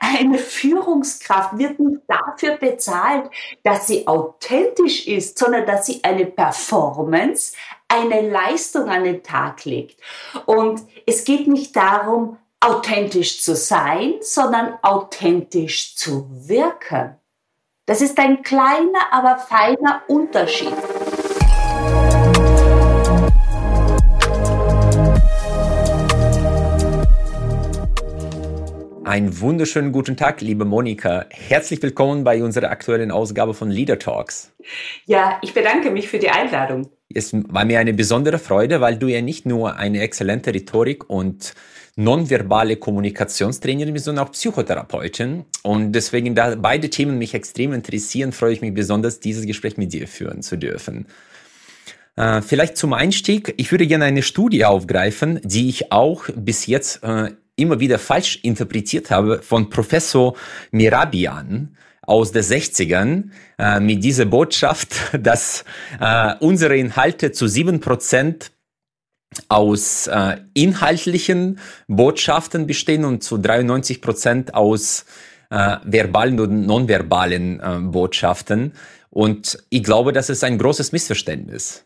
Eine Führungskraft wird nicht dafür bezahlt, dass sie authentisch ist, sondern dass sie eine Performance, eine Leistung an den Tag legt. Und es geht nicht darum, authentisch zu sein, sondern authentisch zu wirken. Das ist ein kleiner, aber feiner Unterschied. Einen wunderschönen guten Tag, liebe Monika. Herzlich willkommen bei unserer aktuellen Ausgabe von Leader Talks. Ja, ich bedanke mich für die Einladung. Es war mir eine besondere Freude, weil du ja nicht nur eine exzellente Rhetorik und nonverbale Kommunikationstrainerin bist, sondern auch Psychotherapeutin. Und deswegen, da beide Themen mich extrem interessieren, freue ich mich besonders, dieses Gespräch mit dir führen zu dürfen. Äh, vielleicht zum Einstieg, ich würde gerne eine Studie aufgreifen, die ich auch bis jetzt äh, immer wieder falsch interpretiert habe von Professor Mirabian aus den 60ern äh, mit dieser Botschaft, dass äh, unsere Inhalte zu sieben Prozent aus äh, inhaltlichen Botschaften bestehen und zu 93 Prozent aus äh, verbalen und nonverbalen äh, Botschaften. Und ich glaube, das ist ein großes Missverständnis.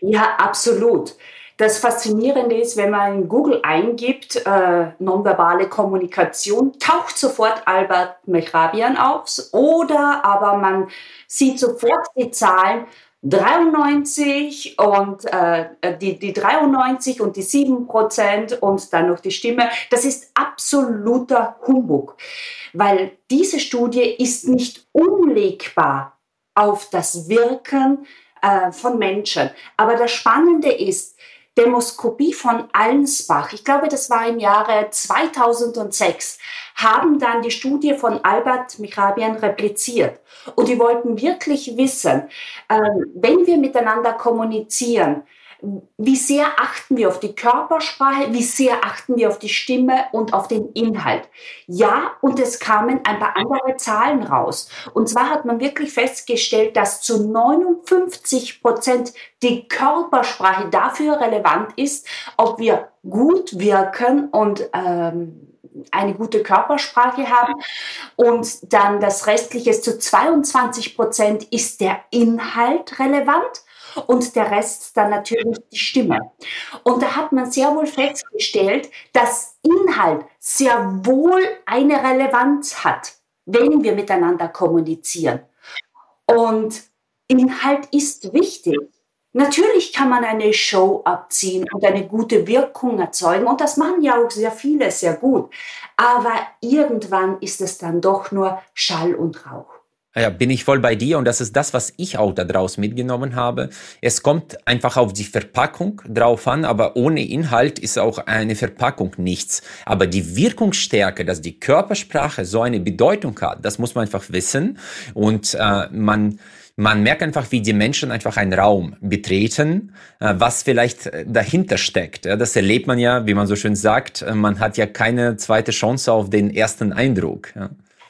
Ja, absolut. Das Faszinierende ist, wenn man in Google eingibt, äh, nonverbale Kommunikation, taucht sofort Albert Mehrabian auf oder aber man sieht sofort die Zahlen 93 und äh, die, die 93 und die 7 Prozent und dann noch die Stimme. Das ist absoluter Humbug, weil diese Studie ist nicht umlegbar auf das Wirken äh, von Menschen. Aber das Spannende ist, Demoskopie von Allensbach, ich glaube, das war im Jahre 2006, haben dann die Studie von Albert Michabian repliziert. Und die wollten wirklich wissen, äh, wenn wir miteinander kommunizieren, wie sehr achten wir auf die Körpersprache, wie sehr achten wir auf die Stimme und auf den Inhalt. Ja, und es kamen ein paar andere Zahlen raus. Und zwar hat man wirklich festgestellt, dass zu 59 Prozent die Körpersprache dafür relevant ist, ob wir gut wirken und ähm, eine gute Körpersprache haben. Und dann das restliche zu 22 Prozent ist der Inhalt relevant und der Rest dann natürlich die Stimme. Und da hat man sehr wohl festgestellt, dass Inhalt sehr wohl eine Relevanz hat, wenn wir miteinander kommunizieren. Und Inhalt ist wichtig. Natürlich kann man eine Show abziehen und eine gute Wirkung erzeugen und das machen ja auch sehr viele sehr gut. Aber irgendwann ist es dann doch nur Schall und Rauch. Ja, bin ich voll bei dir und das ist das, was ich auch daraus mitgenommen habe. Es kommt einfach auf die Verpackung drauf an, aber ohne Inhalt ist auch eine Verpackung nichts. Aber die Wirkungsstärke, dass die Körpersprache so eine Bedeutung hat, das muss man einfach wissen und äh, man man merkt einfach, wie die Menschen einfach einen Raum betreten, äh, was vielleicht dahinter steckt. Das erlebt man ja, wie man so schön sagt, man hat ja keine zweite Chance auf den ersten Eindruck.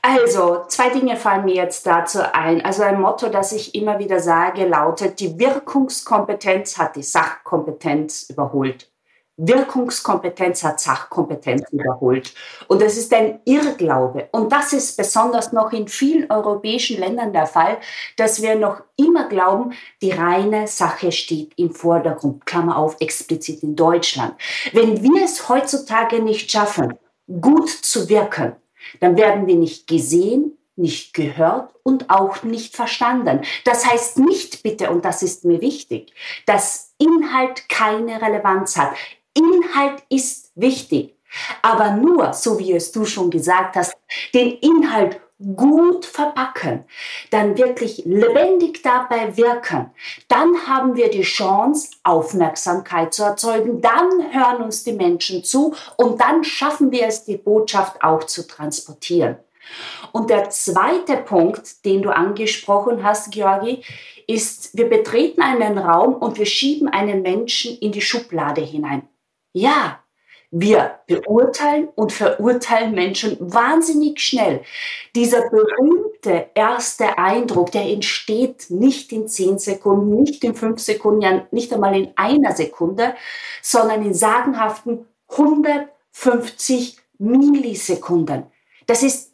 Also, zwei Dinge fallen mir jetzt dazu ein. Also ein Motto, das ich immer wieder sage, lautet, die Wirkungskompetenz hat die Sachkompetenz überholt. Wirkungskompetenz hat Sachkompetenz überholt. Und das ist ein Irrglaube. Und das ist besonders noch in vielen europäischen Ländern der Fall, dass wir noch immer glauben, die reine Sache steht im Vordergrund. Klammer auf, explizit in Deutschland. Wenn wir es heutzutage nicht schaffen, gut zu wirken, dann werden wir nicht gesehen, nicht gehört und auch nicht verstanden. Das heißt nicht bitte, und das ist mir wichtig, dass Inhalt keine Relevanz hat. Inhalt ist wichtig, aber nur, so wie es du schon gesagt hast, den Inhalt gut verpacken, dann wirklich lebendig dabei wirken, dann haben wir die Chance, Aufmerksamkeit zu erzeugen, dann hören uns die Menschen zu und dann schaffen wir es, die Botschaft auch zu transportieren. Und der zweite Punkt, den du angesprochen hast, Georgi, ist, wir betreten einen Raum und wir schieben einen Menschen in die Schublade hinein. Ja, wir beurteilen und verurteilen Menschen wahnsinnig schnell. Dieser berühmte erste Eindruck, der entsteht nicht in zehn Sekunden, nicht in fünf Sekunden, ja nicht einmal in einer Sekunde, sondern in sagenhaften 150 Millisekunden. Das ist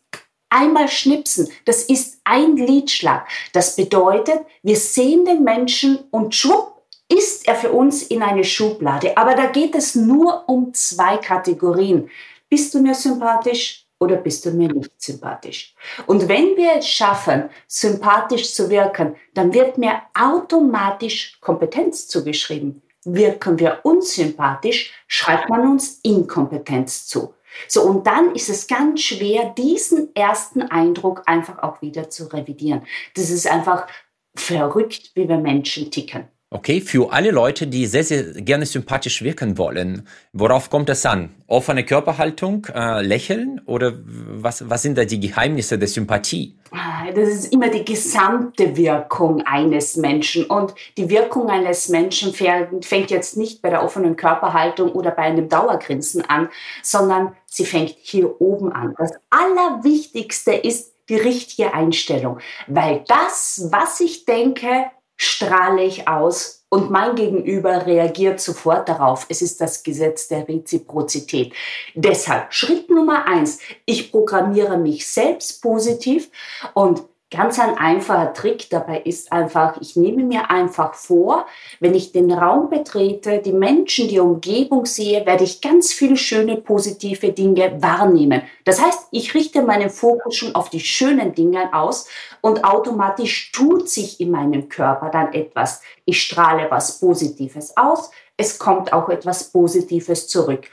einmal schnipsen. Das ist ein Liedschlag. Das bedeutet, wir sehen den Menschen und schwupp ist er für uns in eine Schublade. Aber da geht es nur um zwei Kategorien. Bist du mir sympathisch oder bist du mir nicht sympathisch? Und wenn wir es schaffen, sympathisch zu wirken, dann wird mir automatisch Kompetenz zugeschrieben. Wirken wir unsympathisch, schreibt man uns Inkompetenz zu. So, und dann ist es ganz schwer, diesen ersten Eindruck einfach auch wieder zu revidieren. Das ist einfach verrückt, wie wir Menschen ticken. Okay, für alle Leute, die sehr, sehr gerne sympathisch wirken wollen, worauf kommt es an? Offene Körperhaltung, äh, Lächeln oder was, was sind da die Geheimnisse der Sympathie? Ah, das ist immer die gesamte Wirkung eines Menschen. Und die Wirkung eines Menschen fängt jetzt nicht bei der offenen Körperhaltung oder bei einem Dauergrinsen an, sondern sie fängt hier oben an. Das Allerwichtigste ist die richtige Einstellung, weil das, was ich denke, strahle ich aus und mein Gegenüber reagiert sofort darauf. Es ist das Gesetz der Reziprozität. Deshalb Schritt Nummer eins. Ich programmiere mich selbst positiv und Ganz ein einfacher Trick dabei ist einfach, ich nehme mir einfach vor, wenn ich den Raum betrete, die Menschen, die Umgebung sehe, werde ich ganz viele schöne, positive Dinge wahrnehmen. Das heißt, ich richte meinen Fokus schon auf die schönen Dinge aus und automatisch tut sich in meinem Körper dann etwas. Ich strahle was Positives aus, es kommt auch etwas Positives zurück.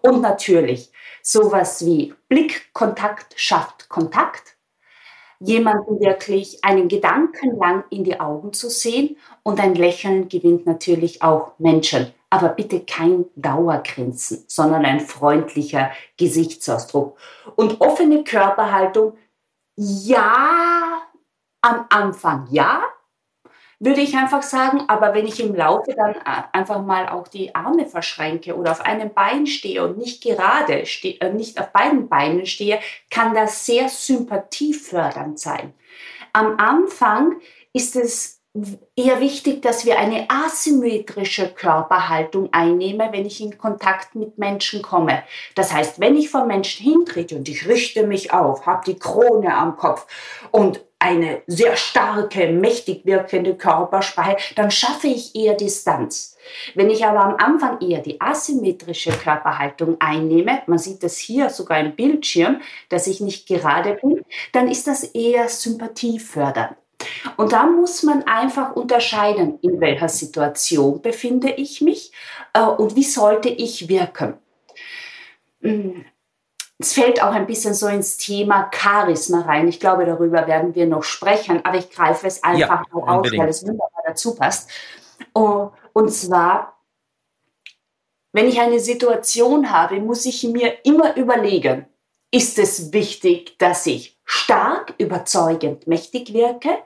Und natürlich, sowas wie Blickkontakt schafft Kontakt jemanden wirklich einen Gedanken lang in die Augen zu sehen und ein Lächeln gewinnt natürlich auch Menschen. Aber bitte kein Dauergrinsen, sondern ein freundlicher Gesichtsausdruck. Und offene Körperhaltung, ja, am Anfang ja, würde ich einfach sagen. Aber wenn ich im Laufe dann äh, einfach mal auch die Arme verschränke oder auf einem Bein stehe und nicht gerade, stehe, äh, nicht auf beiden Beinen stehe, kann das sehr sympathiefördernd sein. Am Anfang ist es eher wichtig, dass wir eine asymmetrische Körperhaltung einnehmen, wenn ich in Kontakt mit Menschen komme. Das heißt, wenn ich vor Menschen hintrete und ich richte mich auf, habe die Krone am Kopf und eine sehr starke, mächtig wirkende Körpersprache, dann schaffe ich eher Distanz. Wenn ich aber am Anfang eher die asymmetrische Körperhaltung einnehme, man sieht das hier sogar im Bildschirm, dass ich nicht gerade bin, dann ist das eher sympathiefördernd. Und da muss man einfach unterscheiden, in welcher Situation befinde ich mich äh, und wie sollte ich wirken. Es fällt auch ein bisschen so ins Thema Charisma rein. Ich glaube, darüber werden wir noch sprechen, aber ich greife es einfach ja, auf, weil es wunderbar dazu passt. Oh, und zwar, wenn ich eine Situation habe, muss ich mir immer überlegen, ist es wichtig, dass ich stark, überzeugend, mächtig wirke?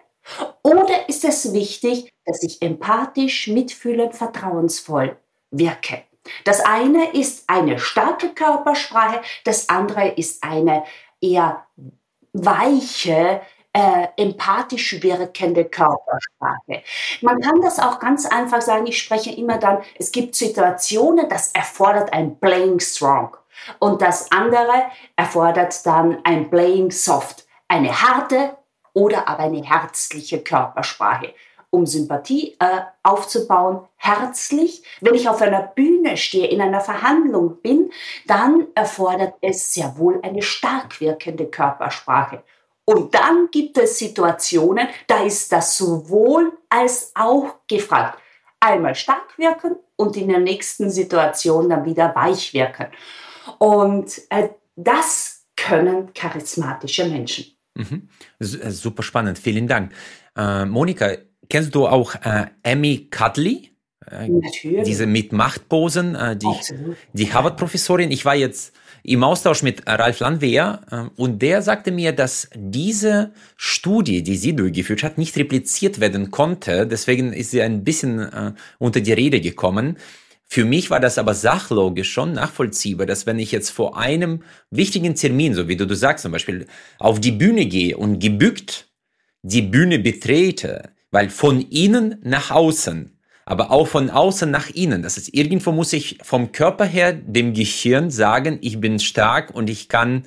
Oder ist es wichtig, dass ich empathisch, mitfühlend, vertrauensvoll wirke? Das eine ist eine starke Körpersprache, das andere ist eine eher weiche, äh, empathisch wirkende Körpersprache. Man kann das auch ganz einfach sagen, ich spreche immer dann, es gibt Situationen, das erfordert ein Playing Strong. Und das andere erfordert dann ein Playing Soft, eine harte oder aber eine herzliche Körpersprache um Sympathie äh, aufzubauen, herzlich. Wenn ich auf einer Bühne stehe, in einer Verhandlung bin, dann erfordert es sehr wohl eine stark wirkende Körpersprache. Und dann gibt es Situationen, da ist das sowohl als auch gefragt. Einmal stark wirken und in der nächsten Situation dann wieder weich wirken. Und äh, das können charismatische Menschen. Mhm. Äh, super spannend, vielen Dank. Äh, Monika, kennst du auch äh, Amy Cudley? Äh, Natürlich. Diese mit Machtposen, äh, die, die Harvard-Professorin. Ich war jetzt im Austausch mit Ralf Landwehr äh, und der sagte mir, dass diese Studie, die sie durchgeführt hat, nicht repliziert werden konnte. Deswegen ist sie ein bisschen äh, unter die Rede gekommen. Für mich war das aber sachlogisch schon nachvollziehbar, dass wenn ich jetzt vor einem wichtigen Termin, so wie du, du sagst zum Beispiel, auf die Bühne gehe und gebückt die Bühne betrete, weil von innen nach außen aber auch von außen nach innen. Das ist irgendwo muss ich vom Körper her dem Gehirn sagen, ich bin stark und ich kann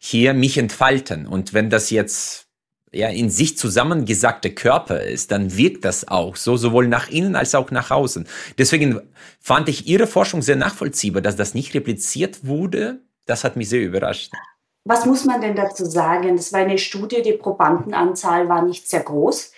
hier mich entfalten. Und wenn das jetzt ja in sich zusammengesagte Körper ist, dann wirkt das auch so, sowohl nach innen als auch nach außen. Deswegen fand ich Ihre Forschung sehr nachvollziehbar, dass das nicht repliziert wurde. Das hat mich sehr überrascht. Was muss man denn dazu sagen? Das war eine Studie, die Probandenanzahl war nicht sehr groß.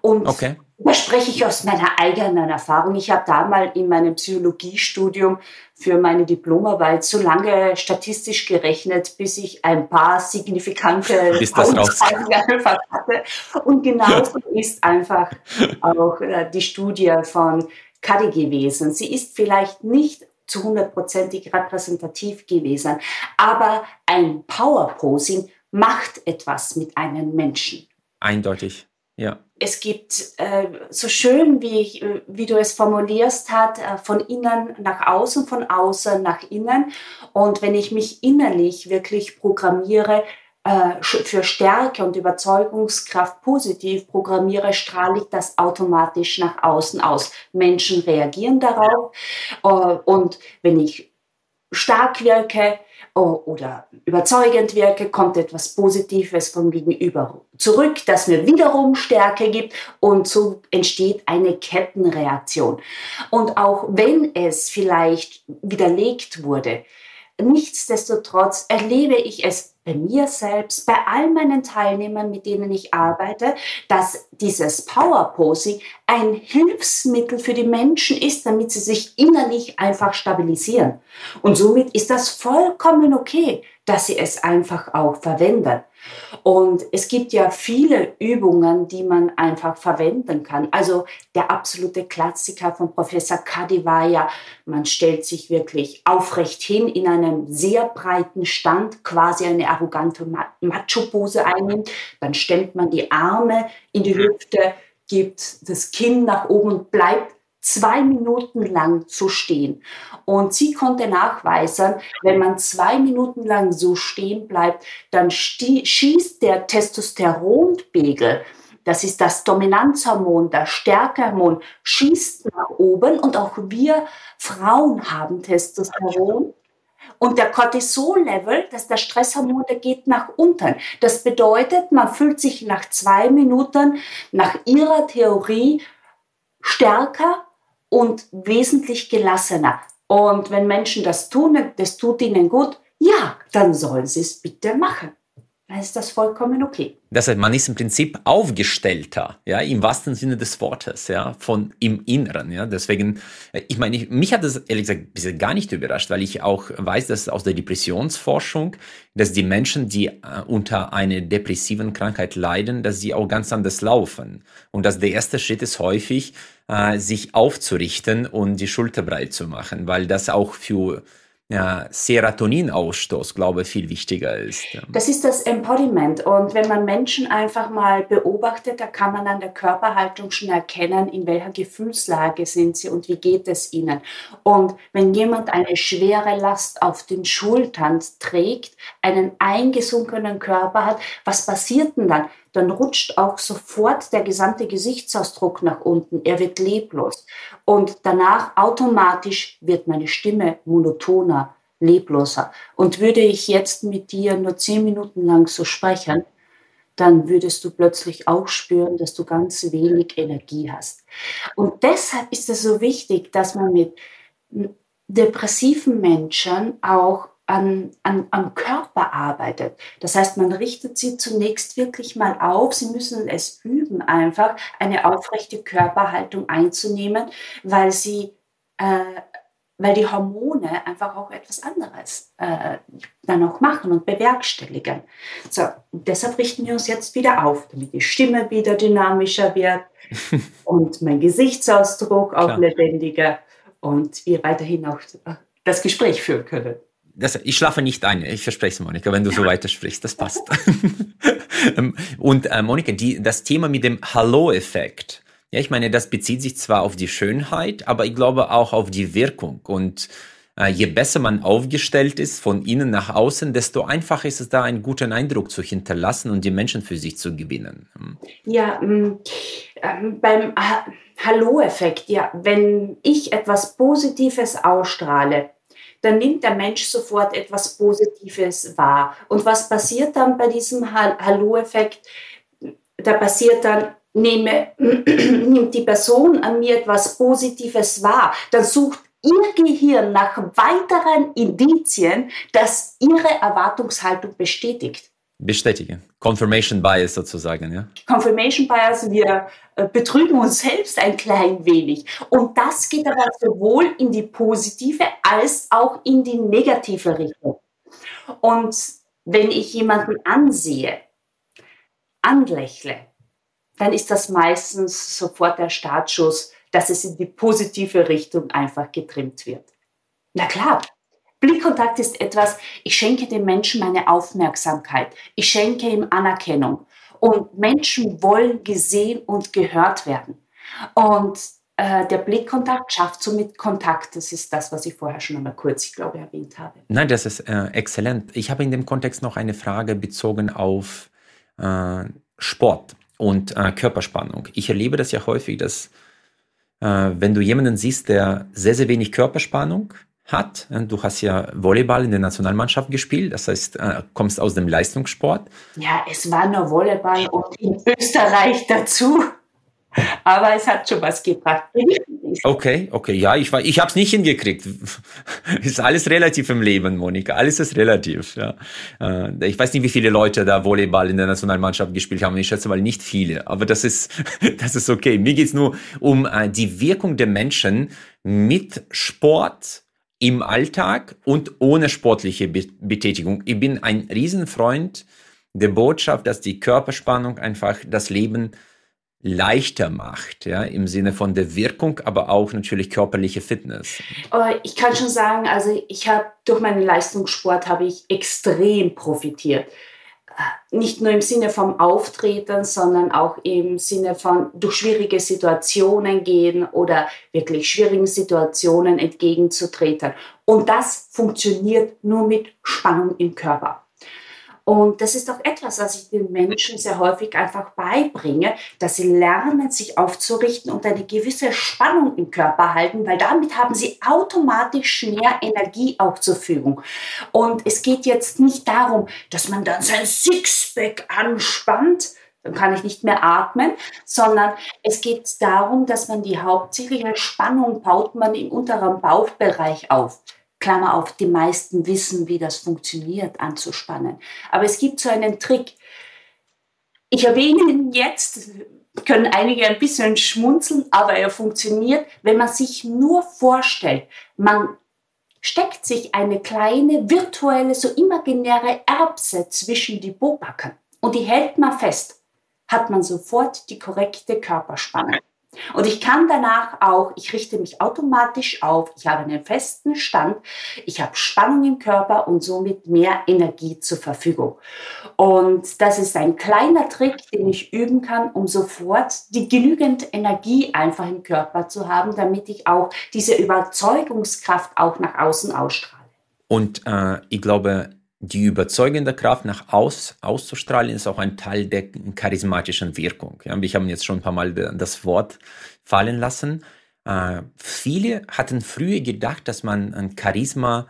Und okay. da spreche ich aus meiner eigenen Erfahrung. Ich habe damals in meinem Psychologiestudium für meine Diplomarbeit so lange statistisch gerechnet, bis ich ein paar signifikante einfach hatte. Und genauso ist einfach auch äh, die Studie von Cuddy gewesen. Sie ist vielleicht nicht zu hundertprozentig repräsentativ gewesen, aber ein Power-Posing macht etwas mit einem Menschen. Eindeutig. Ja. Es gibt äh, so schön, wie, wie du es formulierst hat, äh, von innen nach außen, von außen nach innen. Und wenn ich mich innerlich wirklich programmiere, äh, für Stärke und Überzeugungskraft positiv programmiere, strahle ich das automatisch nach außen aus. Menschen reagieren darauf. Äh, und wenn ich stark wirke, oder überzeugend wirke, kommt etwas Positives vom Gegenüber zurück, das mir wiederum Stärke gibt und so entsteht eine Kettenreaktion. Und auch wenn es vielleicht widerlegt wurde, nichtsdestotrotz erlebe ich es bei mir selbst, bei all meinen Teilnehmern, mit denen ich arbeite, dass dieses Power Posing ein Hilfsmittel für die Menschen ist, damit sie sich innerlich einfach stabilisieren. Und somit ist das vollkommen okay, dass sie es einfach auch verwenden. Und es gibt ja viele Übungen, die man einfach verwenden kann. Also der absolute Klassiker von Professor Kadi war ja, man stellt sich wirklich aufrecht hin in einem sehr breiten Stand, quasi eine arrogante Macho-Pose einnimmt. Dann stemmt man die Arme in die Hüfte, gibt das Kinn nach oben und bleibt zwei Minuten lang so stehen. Und sie konnte nachweisen, wenn man zwei Minuten lang so stehen bleibt, dann schießt der Testosteronpegel, das ist das Dominanzhormon, das Stärkehormon, schießt nach oben und auch wir Frauen haben Testosteron. Und der Cortisol-Level, das ist das Stresshormon, der geht nach unten. Das bedeutet, man fühlt sich nach zwei Minuten nach ihrer Theorie stärker und wesentlich gelassener. Und wenn Menschen das tun, das tut ihnen gut, ja, dann sollen sie es bitte machen. Dann ist das vollkommen okay. Das heißt, man ist im Prinzip aufgestellter, ja, im wahrsten Sinne des Wortes, ja, von im Inneren, ja. Deswegen, ich meine, ich, mich hat das ehrlich gesagt bisher gar nicht überrascht, weil ich auch weiß, dass aus der Depressionsforschung, dass die Menschen, die äh, unter einer depressiven Krankheit leiden, dass sie auch ganz anders laufen. Und dass der erste Schritt ist häufig, äh, sich aufzurichten und die Schulter breit zu machen, weil das auch für ja, Serotoninausstoß, glaube ich, viel wichtiger ist. Das ist das Embodiment. Und wenn man Menschen einfach mal beobachtet, da kann man an der Körperhaltung schon erkennen, in welcher Gefühlslage sind sie und wie geht es ihnen. Und wenn jemand eine schwere Last auf den Schultern trägt, einen eingesunkenen Körper hat, was passiert denn dann? Dann rutscht auch sofort der gesamte Gesichtsausdruck nach unten. Er wird leblos. Und danach automatisch wird meine Stimme monotoner, lebloser. Und würde ich jetzt mit dir nur zehn Minuten lang so sprechen, dann würdest du plötzlich auch spüren, dass du ganz wenig Energie hast. Und deshalb ist es so wichtig, dass man mit depressiven Menschen auch an, an, am Körper arbeitet. Das heißt, man richtet sie zunächst wirklich mal auf. Sie müssen es üben, einfach eine aufrechte Körperhaltung einzunehmen, weil sie äh, weil die Hormone einfach auch etwas anderes äh, dann auch machen und bewerkstelligen. So, deshalb richten wir uns jetzt wieder auf, damit die Stimme wieder dynamischer wird und mein Gesichtsausdruck auch Klar. lebendiger und wir weiterhin auch das Gespräch führen können das, ich schlafe nicht ein, ich verspreche es, Monika, wenn du so weiter sprichst, das passt. Ähm, und äh, Monika, die, das Thema mit dem Hallo-Effekt, ja, ich meine, das bezieht sich zwar auf die Schönheit, aber ich glaube auch auf die Wirkung. Und äh, je besser man aufgestellt ist von innen nach außen, desto einfacher ist es da, einen guten Eindruck zu hinterlassen und die Menschen für sich zu gewinnen. Hm. Ja, ähm, beim Hallo-Effekt, ja, wenn ich etwas Positives ausstrahle, dann nimmt der Mensch sofort etwas Positives wahr. Und was passiert dann bei diesem Hallo-Effekt? Da passiert dann, nehme, nimmt die Person an mir etwas Positives wahr, dann sucht ihr Gehirn nach weiteren Indizien, dass ihre Erwartungshaltung bestätigt. Bestätigen. Confirmation Bias sozusagen, ja. Confirmation Bias, wir äh, betrügen uns selbst ein klein wenig. Und das geht aber sowohl in die positive als auch in die negative Richtung. Und wenn ich jemanden ansehe, anlächle, dann ist das meistens sofort der Startschuss, dass es in die positive Richtung einfach getrimmt wird. Na klar, Blickkontakt ist etwas, ich schenke dem Menschen meine Aufmerksamkeit, ich schenke ihm Anerkennung. Und Menschen wollen gesehen und gehört werden. Und äh, der Blickkontakt schafft somit Kontakt. Das ist das, was ich vorher schon einmal kurz, ich glaube, erwähnt habe. Nein, das ist äh, exzellent. Ich habe in dem Kontext noch eine Frage bezogen auf äh, Sport und äh, Körperspannung. Ich erlebe das ja häufig, dass äh, wenn du jemanden siehst, der sehr, sehr wenig Körperspannung hat, äh, du hast ja Volleyball in der Nationalmannschaft gespielt, das heißt, äh, kommst aus dem Leistungssport. Ja, es war nur Volleyball und in Österreich dazu. Aber es hat schon was gebracht. Okay, okay, ja, ich, war, ich habe es nicht hingekriegt. ist alles relativ im Leben, Monika. Alles ist relativ. Ja. Äh, ich weiß nicht, wie viele Leute da Volleyball in der Nationalmannschaft gespielt haben. Ich schätze mal nicht viele. Aber das ist, das ist okay. Mir geht's nur um die Wirkung der Menschen mit Sport im Alltag und ohne sportliche Betätigung. Ich bin ein Riesenfreund der Botschaft, dass die Körperspannung einfach das Leben leichter macht, ja, im Sinne von der Wirkung, aber auch natürlich körperliche Fitness. Ich kann schon sagen, also ich habe durch meinen Leistungssport habe ich extrem profitiert. Nicht nur im Sinne vom Auftreten, sondern auch im Sinne von durch schwierige Situationen gehen oder wirklich schwierigen Situationen entgegenzutreten. Und das funktioniert nur mit Spannung im Körper. Und das ist auch etwas, was ich den Menschen sehr häufig einfach beibringe, dass sie lernen, sich aufzurichten und eine gewisse Spannung im Körper halten, weil damit haben sie automatisch mehr Energie auch zur Verfügung. Und es geht jetzt nicht darum, dass man dann sein Sixpack anspannt, dann kann ich nicht mehr atmen, sondern es geht darum, dass man die hauptsächliche Spannung baut man im unteren Bauchbereich auf. Klammer auf, die meisten wissen, wie das funktioniert, anzuspannen. Aber es gibt so einen Trick. Ich erwähne ihn jetzt, können einige ein bisschen schmunzeln, aber er funktioniert, wenn man sich nur vorstellt, man steckt sich eine kleine virtuelle, so imaginäre Erbse zwischen die Bobacken und die hält man fest, hat man sofort die korrekte Körperspannung. Und ich kann danach auch, ich richte mich automatisch auf, ich habe einen festen Stand, ich habe Spannung im Körper und somit mehr Energie zur Verfügung. Und das ist ein kleiner Trick, den ich üben kann, um sofort die genügend Energie einfach im Körper zu haben, damit ich auch diese Überzeugungskraft auch nach außen ausstrahle. Und äh, ich glaube, die überzeugende Kraft nach aus, auszustrahlen ist auch ein Teil der charismatischen Wirkung. Ja, wir haben jetzt schon ein paar Mal das Wort fallen lassen. Äh, viele hatten früher gedacht, dass man ein Charisma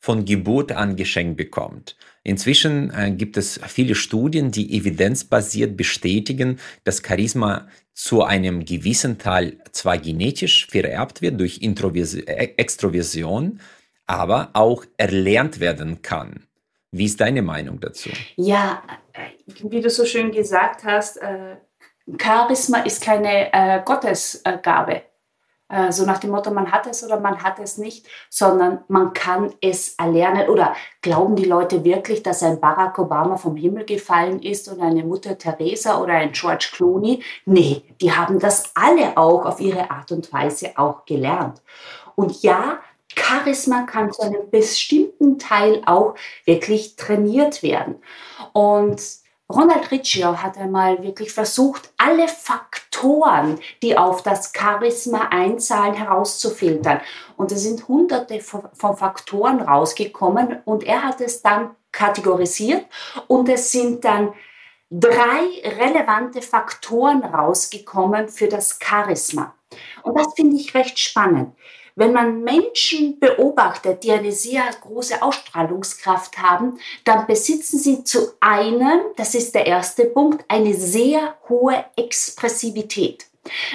von Geburt an geschenkt bekommt. Inzwischen äh, gibt es viele Studien, die evidenzbasiert bestätigen, dass Charisma zu einem gewissen Teil zwar genetisch vererbt wird durch Introversion, Extroversion, aber auch erlernt werden kann. Wie ist deine Meinung dazu? Ja, äh, wie du so schön gesagt hast, äh, Charisma ist keine äh, Gottesgabe. So nach dem Motto, man hat es oder man hat es nicht, sondern man kann es erlernen. Oder glauben die Leute wirklich, dass ein Barack Obama vom Himmel gefallen ist und eine Mutter Teresa oder ein George Clooney? Nee, die haben das alle auch auf ihre Art und Weise auch gelernt. Und ja, Charisma kann zu einem bestimmten Teil auch wirklich trainiert werden. Und Ronald Riccio hat einmal wirklich versucht, alle Faktoren, die auf das Charisma einzahlen, herauszufiltern. Und es sind hunderte von Faktoren rausgekommen und er hat es dann kategorisiert und es sind dann drei relevante Faktoren rausgekommen für das Charisma. Und das finde ich recht spannend. Wenn man Menschen beobachtet, die eine sehr große Ausstrahlungskraft haben, dann besitzen sie zu einem, das ist der erste Punkt, eine sehr hohe Expressivität.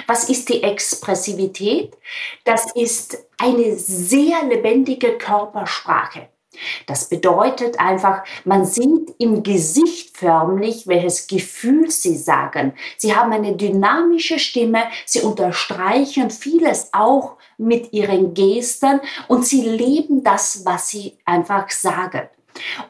Was ist die Expressivität? Das ist eine sehr lebendige Körpersprache. Das bedeutet einfach, man sieht im Gesicht förmlich, welches Gefühl sie sagen. Sie haben eine dynamische Stimme, sie unterstreichen vieles auch mit ihren Gesten und sie leben das, was sie einfach sagen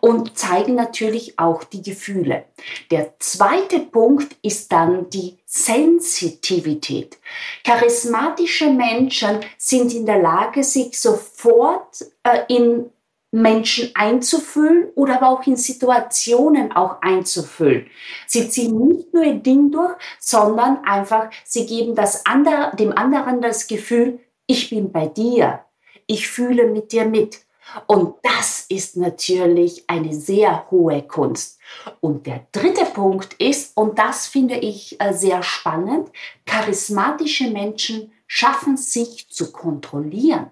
und zeigen natürlich auch die Gefühle. Der zweite Punkt ist dann die Sensitivität. Charismatische Menschen sind in der Lage, sich sofort äh, in Menschen einzufühlen oder aber auch in Situationen auch einzufühlen. Sie ziehen nicht nur ihr Ding durch, sondern einfach, sie geben das andere, dem anderen das Gefühl, ich bin bei dir, ich fühle mit dir mit. Und das ist natürlich eine sehr hohe Kunst. Und der dritte Punkt ist, und das finde ich äh, sehr spannend, charismatische Menschen schaffen sich zu kontrollieren.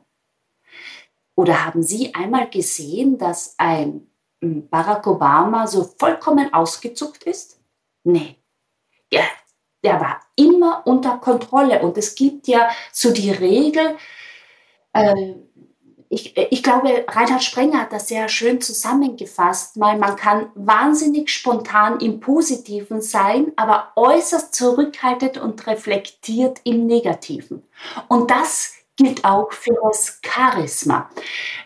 Oder haben Sie einmal gesehen, dass ein hm, Barack Obama so vollkommen ausgezuckt ist? Nee. Der, der war immer unter Kontrolle. Und es gibt ja so die Regel, äh, ich, ich, glaube, Reinhard Sprenger hat das sehr schön zusammengefasst, weil man kann wahnsinnig spontan im Positiven sein, aber äußerst zurückhaltend und reflektiert im Negativen. Und das gilt auch für das Charisma.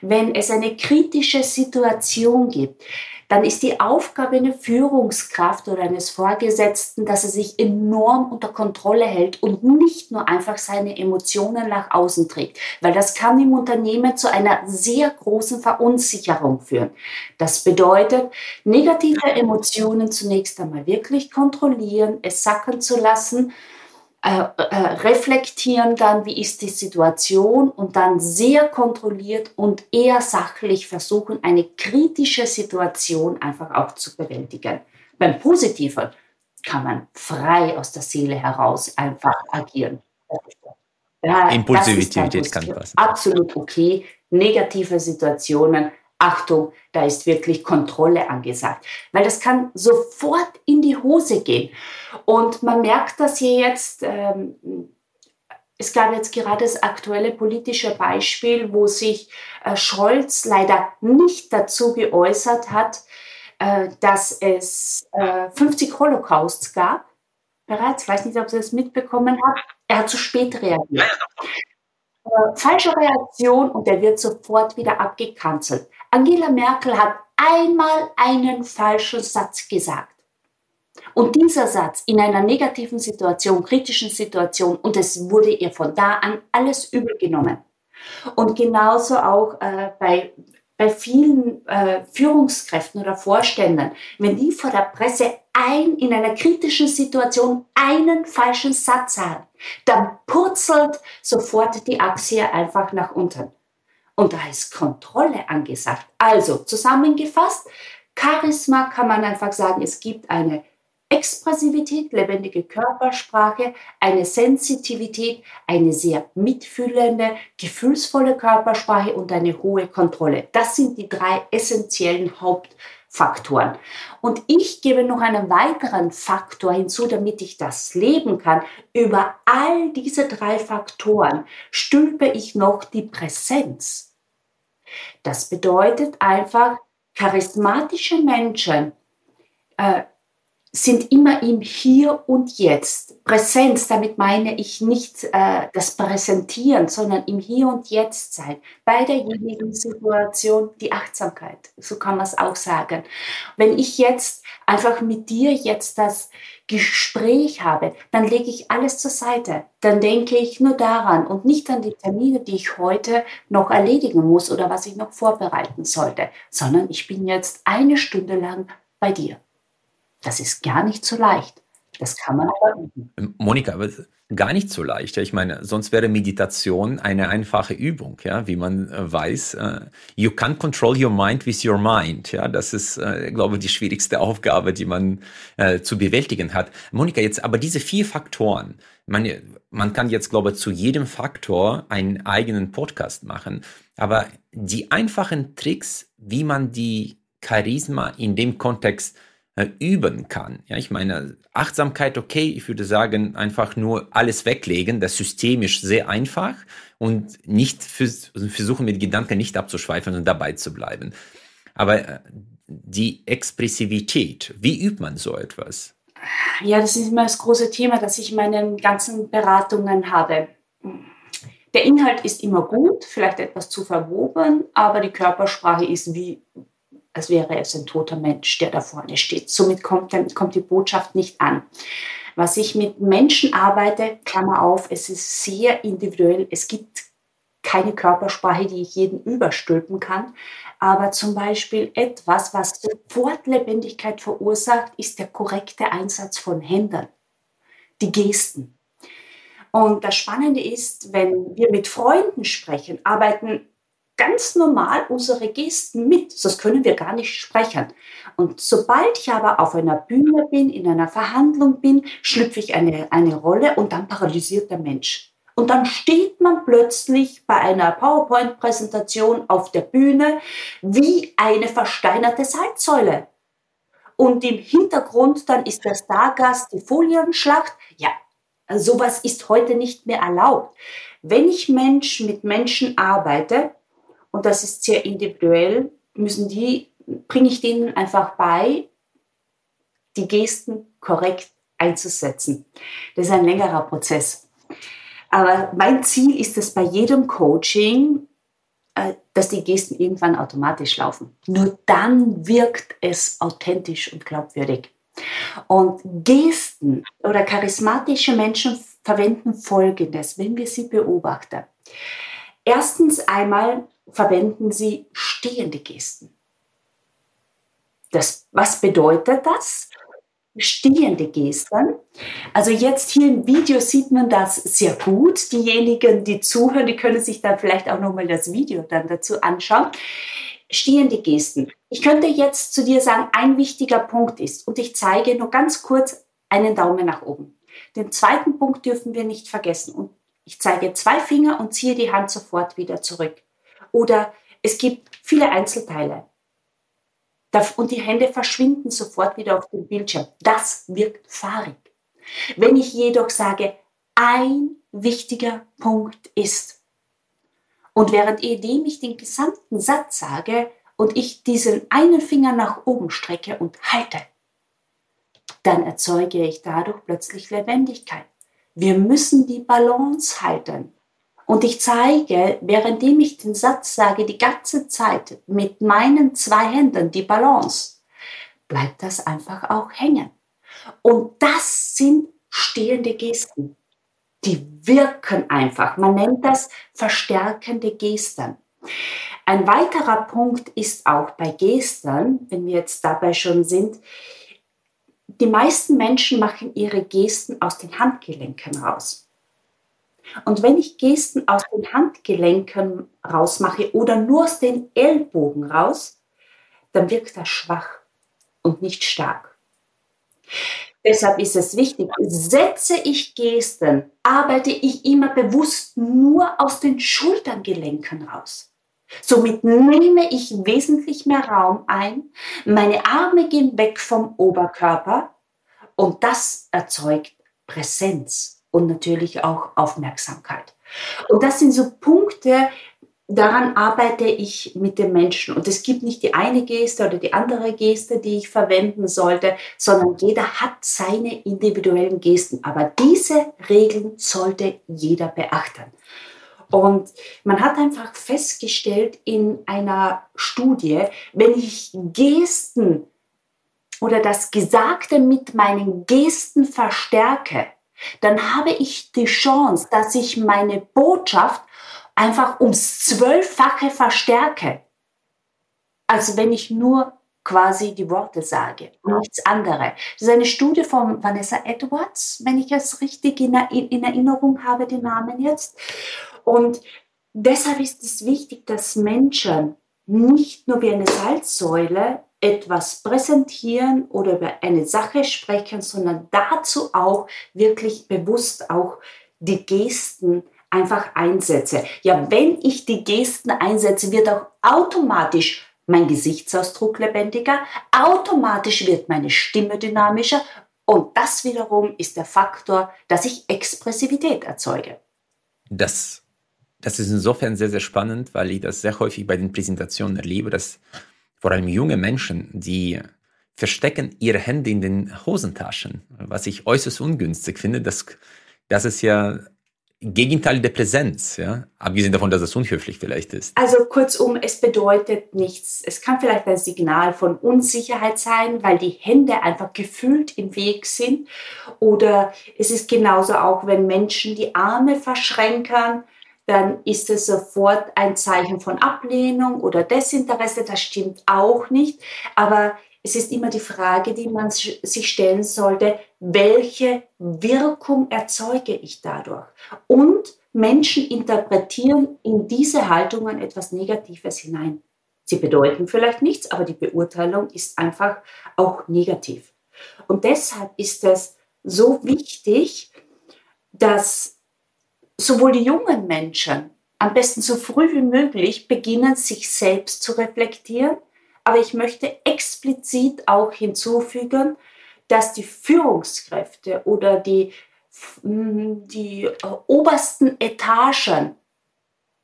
Wenn es eine kritische Situation gibt, dann ist die Aufgabe einer Führungskraft oder eines Vorgesetzten, dass er sich enorm unter Kontrolle hält und nicht nur einfach seine Emotionen nach außen trägt, weil das kann im Unternehmen zu einer sehr großen Verunsicherung führen. Das bedeutet, negative Emotionen zunächst einmal wirklich kontrollieren, es sacken zu lassen, äh, äh, reflektieren dann, wie ist die Situation und dann sehr kontrolliert und eher sachlich versuchen, eine kritische Situation einfach auch zu bewältigen. Beim Positiven kann man frei aus der Seele heraus einfach agieren. Ja, Impulsivität kann passen. Absolut okay. Negative Situationen Achtung, da ist wirklich Kontrolle angesagt, weil das kann sofort in die Hose gehen. Und man merkt das hier jetzt, ähm, es gab jetzt gerade das aktuelle politische Beispiel, wo sich äh, Scholz leider nicht dazu geäußert hat, äh, dass es äh, 50 Holocausts gab. Bereits, ich weiß nicht, ob Sie das mitbekommen haben. Er hat zu spät reagiert. Äh, falsche Reaktion und er wird sofort wieder abgekanzelt. Angela Merkel hat einmal einen falschen Satz gesagt. Und dieser Satz in einer negativen Situation, kritischen Situation, und es wurde ihr von da an alles übel genommen. Und genauso auch äh, bei, bei vielen äh, Führungskräften oder Vorständen, wenn die vor der Presse ein, in einer kritischen Situation einen falschen Satz haben, dann purzelt sofort die Achse einfach nach unten. Und da ist Kontrolle angesagt. Also zusammengefasst, Charisma kann man einfach sagen, es gibt eine Expressivität, lebendige Körpersprache, eine Sensitivität, eine sehr mitfühlende, gefühlsvolle Körpersprache und eine hohe Kontrolle. Das sind die drei essentiellen Hauptfaktoren. Und ich gebe noch einen weiteren Faktor hinzu, damit ich das leben kann. Über all diese drei Faktoren stülpe ich noch die Präsenz. Das bedeutet einfach, charismatische Menschen äh, sind immer im Hier und Jetzt. Präsenz, damit meine ich nicht äh, das Präsentieren, sondern im Hier und Jetzt sein. Bei derjenigen Situation die Achtsamkeit, so kann man es auch sagen. Wenn ich jetzt einfach mit dir jetzt das Gespräch habe, dann lege ich alles zur Seite. Dann denke ich nur daran und nicht an die Termine, die ich heute noch erledigen muss oder was ich noch vorbereiten sollte, sondern ich bin jetzt eine Stunde lang bei dir. Das ist gar nicht so leicht. Das kann man aber üben. Ähm, Monika, aber gar nicht so leicht. Ich meine, sonst wäre Meditation eine einfache Übung, ja, wie man äh, weiß. Äh, you can't control your mind with your mind. Ja, das ist, äh, glaube ich, die schwierigste Aufgabe, die man zu bewältigen hat. Monika, jetzt aber diese vier Faktoren. Man, man kann jetzt, glaube ich, zu jedem Faktor einen eigenen Podcast machen. Aber die einfachen Tricks, wie man die Charisma in dem Kontext äh, üben kann. Ja, ich meine, Achtsamkeit, okay, ich würde sagen, einfach nur alles weglegen, das systemisch sehr einfach und nicht versuchen mit Gedanken nicht abzuschweifen und dabei zu bleiben. Aber äh, die Expressivität, wie übt man so etwas? Ja, das ist immer das große Thema, das ich in meinen ganzen Beratungen habe. Der Inhalt ist immer gut, vielleicht etwas zu verwoben, aber die Körpersprache ist wie als wäre es ein toter Mensch, der da vorne steht. Somit kommt, kommt die Botschaft nicht an. Was ich mit Menschen arbeite, Klammer auf, es ist sehr individuell. Es gibt keine Körpersprache, die ich jedem überstülpen kann. Aber zum Beispiel etwas, was sofort Lebendigkeit verursacht, ist der korrekte Einsatz von Händen, die Gesten. Und das Spannende ist, wenn wir mit Freunden sprechen, arbeiten ganz normal unsere Gesten mit, sonst können wir gar nicht sprechen. Und sobald ich aber auf einer Bühne bin, in einer Verhandlung bin, schlüpfe ich eine, eine Rolle und dann paralysiert der Mensch. Und dann steht man plötzlich bei einer PowerPoint-Präsentation auf der Bühne wie eine versteinerte Salzsäule. Und im Hintergrund dann ist der Stargast die Folienschlacht. Ja, sowas ist heute nicht mehr erlaubt. Wenn ich Mensch mit Menschen arbeite, und das ist sehr individuell, müssen die, bringe ich denen einfach bei, die Gesten korrekt einzusetzen. Das ist ein längerer Prozess. Aber mein Ziel ist es bei jedem Coaching, äh, dass die Gesten irgendwann automatisch laufen. Nur dann wirkt es authentisch und glaubwürdig. Und Gesten oder charismatische Menschen verwenden Folgendes, wenn wir sie beobachten. Erstens einmal verwenden sie stehende Gesten. Das, was bedeutet das? Stehende Gesten. Also jetzt hier im Video sieht man das sehr gut. Diejenigen, die zuhören, die können sich dann vielleicht auch nochmal das Video dann dazu anschauen. Stehende Gesten. Ich könnte jetzt zu dir sagen, ein wichtiger Punkt ist, und ich zeige nur ganz kurz einen Daumen nach oben. Den zweiten Punkt dürfen wir nicht vergessen. Und ich zeige zwei Finger und ziehe die Hand sofort wieder zurück. Oder es gibt viele Einzelteile. Und die Hände verschwinden sofort wieder auf dem Bildschirm. Das wirkt fahrig. Wenn ich jedoch sage, ein wichtiger Punkt ist, und während indem ich den gesamten Satz sage und ich diesen einen Finger nach oben strecke und halte, dann erzeuge ich dadurch plötzlich Lebendigkeit. Wir müssen die Balance halten. Und ich zeige, währenddem ich den Satz sage, die ganze Zeit mit meinen zwei Händen die Balance, bleibt das einfach auch hängen. Und das sind stehende Gesten. Die wirken einfach. Man nennt das verstärkende Gesten. Ein weiterer Punkt ist auch bei Gesten, wenn wir jetzt dabei schon sind, die meisten Menschen machen ihre Gesten aus den Handgelenken raus. Und wenn ich Gesten aus den Handgelenken rausmache oder nur aus den Ellbogen raus, dann wirkt das schwach und nicht stark. Deshalb ist es wichtig, setze ich Gesten, arbeite ich immer bewusst nur aus den Schulterngelenken raus. Somit nehme ich wesentlich mehr Raum ein, meine Arme gehen weg vom Oberkörper und das erzeugt Präsenz und natürlich auch Aufmerksamkeit. Und das sind so Punkte, daran arbeite ich mit den Menschen. Und es gibt nicht die eine Geste oder die andere Geste, die ich verwenden sollte, sondern jeder hat seine individuellen Gesten. Aber diese Regeln sollte jeder beachten. Und man hat einfach festgestellt in einer Studie, wenn ich Gesten oder das Gesagte mit meinen Gesten verstärke, dann habe ich die Chance, dass ich meine Botschaft einfach ums Zwölffache verstärke, als wenn ich nur quasi die Worte sage, nichts anderes. Das ist eine Studie von Vanessa Edwards, wenn ich es richtig in, in Erinnerung habe, den Namen jetzt. Und deshalb ist es wichtig, dass Menschen nicht nur wie eine Salzsäule etwas präsentieren oder über eine Sache sprechen, sondern dazu auch wirklich bewusst auch die Gesten einfach einsetze. Ja, wenn ich die Gesten einsetze, wird auch automatisch mein Gesichtsausdruck lebendiger, automatisch wird meine Stimme dynamischer und das wiederum ist der Faktor, dass ich Expressivität erzeuge. Das, das ist insofern sehr, sehr spannend, weil ich das sehr häufig bei den Präsentationen erlebe, dass vor allem junge Menschen, die verstecken ihre Hände in den Hosentaschen, was ich äußerst ungünstig finde. Das, das ist ja Gegenteil der Präsenz, ja, abgesehen davon, dass es unhöflich vielleicht ist. Also kurzum, es bedeutet nichts. Es kann vielleicht ein Signal von Unsicherheit sein, weil die Hände einfach gefühlt im Weg sind. Oder es ist genauso auch, wenn Menschen die Arme verschränken, dann ist es sofort ein Zeichen von Ablehnung oder Desinteresse. Das stimmt auch nicht. Aber es ist immer die Frage, die man sich stellen sollte, welche Wirkung erzeuge ich dadurch? Und Menschen interpretieren in diese Haltungen etwas Negatives hinein. Sie bedeuten vielleicht nichts, aber die Beurteilung ist einfach auch negativ. Und deshalb ist es so wichtig, dass sowohl die jungen Menschen am besten so früh wie möglich beginnen, sich selbst zu reflektieren, aber ich möchte explizit auch hinzufügen, dass die Führungskräfte oder die, die äh, obersten Etagen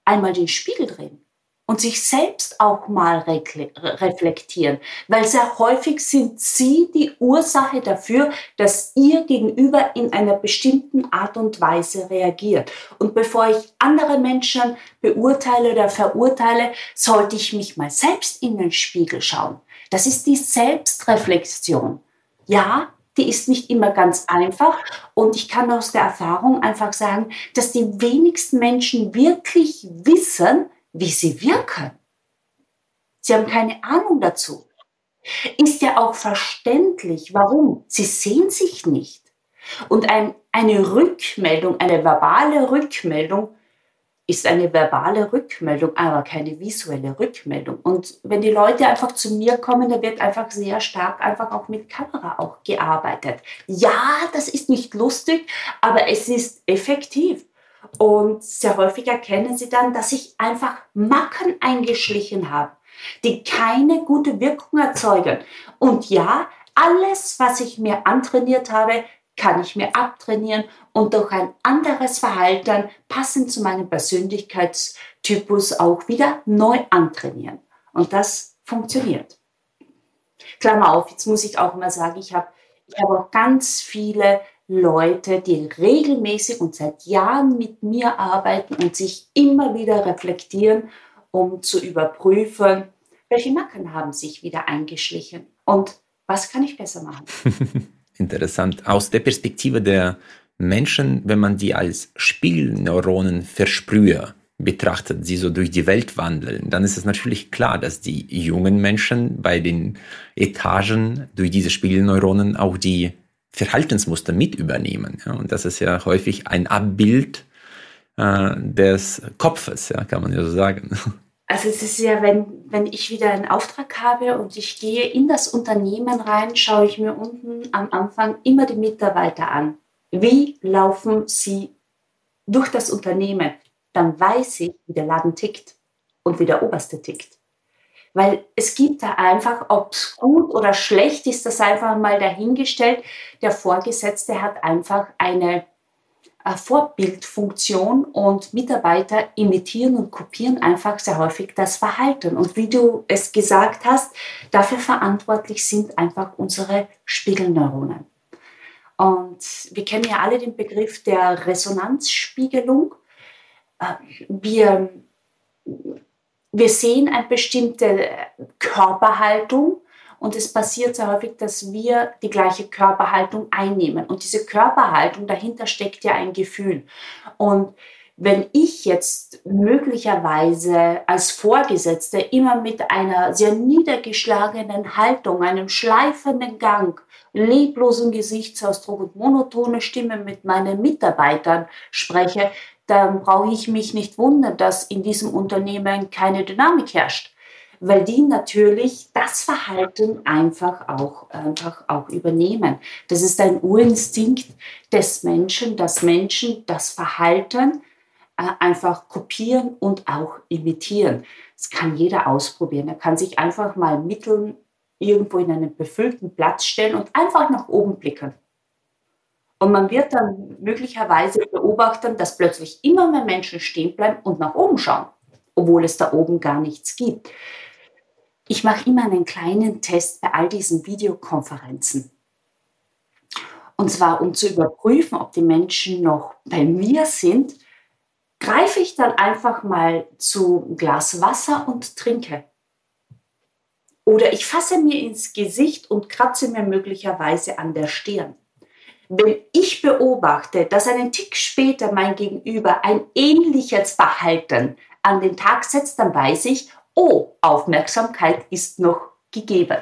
einmal den Spiegel drehen und sich selbst auch mal reflektieren, weil sehr häufig sind sie die Ursache dafür, dass ihr Gegenüber in einer bestimmten Art und Weise reagiert. Und bevor ich andere Menschen beurteile oder verurteile, sollte ich mich mal selbst in den Spiegel schauen. Das ist die Selbstreflexion. Ja, die ist nicht immer ganz einfach. Und ich kann aus der Erfahrung einfach sagen, dass die wenigsten Menschen wirklich wissen, wie sie wirken. Sie haben keine Ahnung dazu. Ist ja auch verständlich, warum. Sie sehen sich nicht. Und ein, eine Rückmeldung, eine verbale Rückmeldung ist eine verbale Rückmeldung, aber keine visuelle Rückmeldung. Und wenn die Leute einfach zu mir kommen, da wird einfach sehr stark einfach auch mit Kamera auch gearbeitet. Ja, das ist nicht lustig, aber es ist effektiv. Und sehr häufig erkennen sie dann, dass sich einfach Macken eingeschlichen haben, die keine gute Wirkung erzeugen. Und ja, alles, was ich mir antrainiert habe, kann ich mir abtrainieren und durch ein anderes Verhalten passend zu meinem Persönlichkeitstypus auch wieder neu antrainieren. Und das funktioniert. Klammer auf, jetzt muss ich auch mal sagen, ich habe ich hab auch ganz viele Leute, die regelmäßig und seit Jahren mit mir arbeiten und sich immer wieder reflektieren, um zu überprüfen, welche Macken haben sich wieder eingeschlichen und was kann ich besser machen. Interessant. Aus der Perspektive der Menschen, wenn man die als Spiegelneuronen versprühe betrachtet, sie so durch die Welt wandeln, dann ist es natürlich klar, dass die jungen Menschen bei den Etagen durch diese Spiegelneuronen auch die Verhaltensmuster mit übernehmen. Ja? Und das ist ja häufig ein Abbild äh, des Kopfes, ja, kann man ja so sagen. Also es ist ja, wenn, wenn ich wieder einen Auftrag habe und ich gehe in das Unternehmen rein, schaue ich mir unten am Anfang immer die Mitarbeiter an. Wie laufen sie durch das Unternehmen? Dann weiß ich, wie der Laden tickt und wie der Oberste tickt. Weil es gibt da einfach, ob es gut oder schlecht ist, das einfach mal dahingestellt. Der Vorgesetzte hat einfach eine äh, Vorbildfunktion und Mitarbeiter imitieren und kopieren einfach sehr häufig das Verhalten. Und wie du es gesagt hast, dafür verantwortlich sind einfach unsere Spiegelneuronen. Und wir kennen ja alle den Begriff der Resonanzspiegelung. Äh, wir wir sehen eine bestimmte Körperhaltung und es passiert sehr häufig, dass wir die gleiche Körperhaltung einnehmen. Und diese Körperhaltung, dahinter steckt ja ein Gefühl. Und Wenn ich jetzt möglicherweise als Vorgesetzte immer mit einer sehr niedergeschlagenen Haltung, einem schleifenden Gang, leblosen Gesichtsausdruck und monotone Stimme mit meinen Mitarbeitern spreche, dann brauche ich mich nicht wundern, dass in diesem Unternehmen keine Dynamik herrscht, weil die natürlich das Verhalten einfach auch, einfach auch übernehmen. Das ist ein Urinstinkt des Menschen, dass Menschen das Verhalten äh, einfach kopieren und auch imitieren. Das kann jeder ausprobieren. Er kann sich einfach mal mitteln irgendwo in einen befüllten Platz stellen und einfach nach oben blicken. Und man wird dann möglicherweise beobachten, dass plötzlich immer mehr Menschen stehen bleiben und nach oben schauen, obwohl es da oben gar nichts gibt. Ich mache immer einen kleinen Test bei all diesen Videokonferenzen. Und zwar, um zu überprüfen, ob die Menschen noch bei mir sind, greife ich dann einfach mal zu einem Glas Wasser und trinke. Oder ich fasse mir ins Gesicht und kratze mir möglicherweise an der Stirn. Wenn ich beobachte, dass einen Tick später mein Gegenüber ein ähnliches Verhalten an den Tag setzt, dann weiß ich, oh, Aufmerksamkeit ist noch gegeben.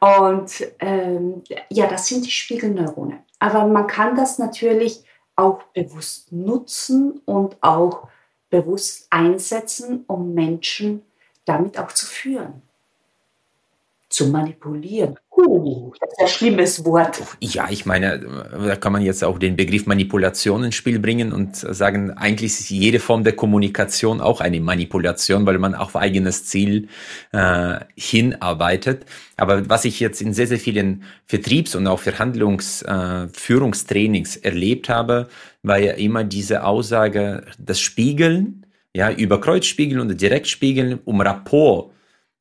Und ähm, ja, das sind die Spiegelneurone. Aber man kann das natürlich auch bewusst nutzen und auch bewusst einsetzen, um Menschen damit auch zu führen zu manipulieren. Uh, das ist ein schlimmes Wort. Ja, ich meine, da kann man jetzt auch den Begriff Manipulation ins Spiel bringen und sagen, eigentlich ist jede Form der Kommunikation auch eine Manipulation, weil man auf eigenes Ziel äh, hinarbeitet. Aber was ich jetzt in sehr, sehr vielen Vertriebs- und auch Verhandlungsführungstrainings äh, erlebt habe, war ja immer diese Aussage, das Spiegeln, ja, über Kreuzspiegeln und Direktspiegeln, um Rapport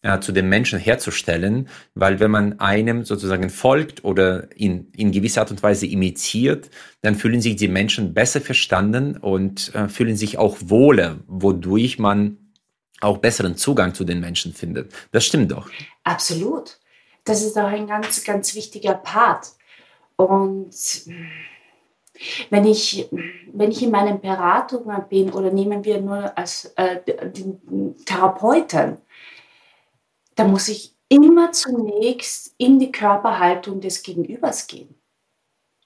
ja, zu den Menschen herzustellen, weil wenn man einem sozusagen folgt oder in, in gewisser Art und Weise imitiert, dann fühlen sich die Menschen besser verstanden und äh, fühlen sich auch wohler, wodurch man auch besseren Zugang zu den Menschen findet. Das stimmt doch. Absolut. Das ist auch ein ganz, ganz wichtiger Part. Und wenn ich, wenn ich in meinen Beratungen bin oder nehmen wir nur als äh, den Therapeuten, da muss ich immer zunächst in die Körperhaltung des Gegenübers gehen,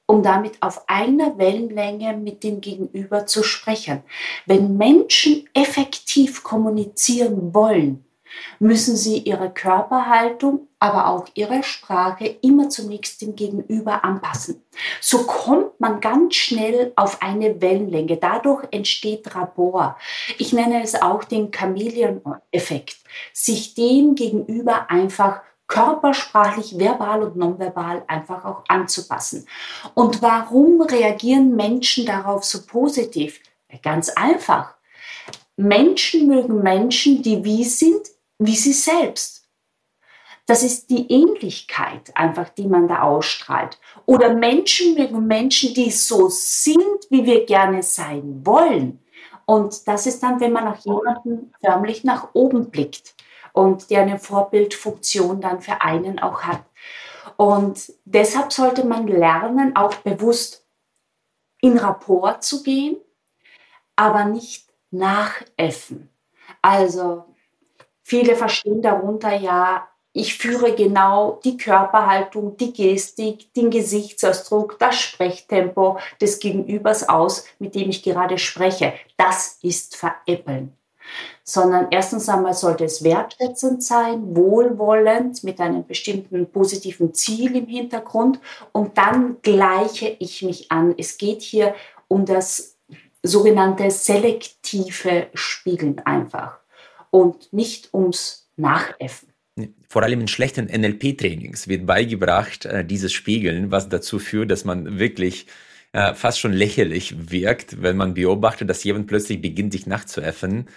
um damit auf einer Wellenlänge mit dem Gegenüber zu sprechen. Wenn Menschen effektiv kommunizieren wollen, müssen sie ihre Körperhaltung, aber auch ihre Sprache immer zunächst dem Gegenüber anpassen. So kommt man ganz schnell auf eine Wellenlänge. Dadurch entsteht Rapport. Ich nenne es auch den Chameleon-Effekt. Sich dem Gegenüber einfach körpersprachlich, verbal und nonverbal einfach auch anzupassen. Und warum reagieren Menschen darauf so positiv? Ganz einfach. Menschen mögen Menschen, die wie sind, wie sie selbst. Das ist die Ähnlichkeit einfach, die man da ausstrahlt. Oder Menschen mögen Menschen, die so sind, wie wir gerne sein wollen. Und das ist dann, wenn man nach jemandem förmlich nach oben blickt und der eine Vorbildfunktion dann für einen auch hat. Und deshalb sollte man lernen, auch bewusst in Rapport zu gehen, aber nicht nachäffen. Also Viele verstehen darunter ja, ich führe genau die Körperhaltung, die Gestik, den Gesichtsausdruck, das Sprechtempo des Gegenübers aus, mit dem ich gerade spreche. Das ist Veräppeln. Sondern erstens einmal sollte es wertschätzend sein, wohlwollend, mit einem bestimmten positiven Ziel im Hintergrund und dann gleiche ich mich an. Es geht hier um das sogenannte selektive Spiegeln einfach und nicht ums Nachäffen. Vor allem in schlechten NLP-Trainings wird beigebracht, äh, dieses Spiegeln, was dazu führt, dass man wirklich äh, fast schon lächerlich wirkt, wenn man beobachtet, dass jemand plötzlich beginnt, sich nachzuäffen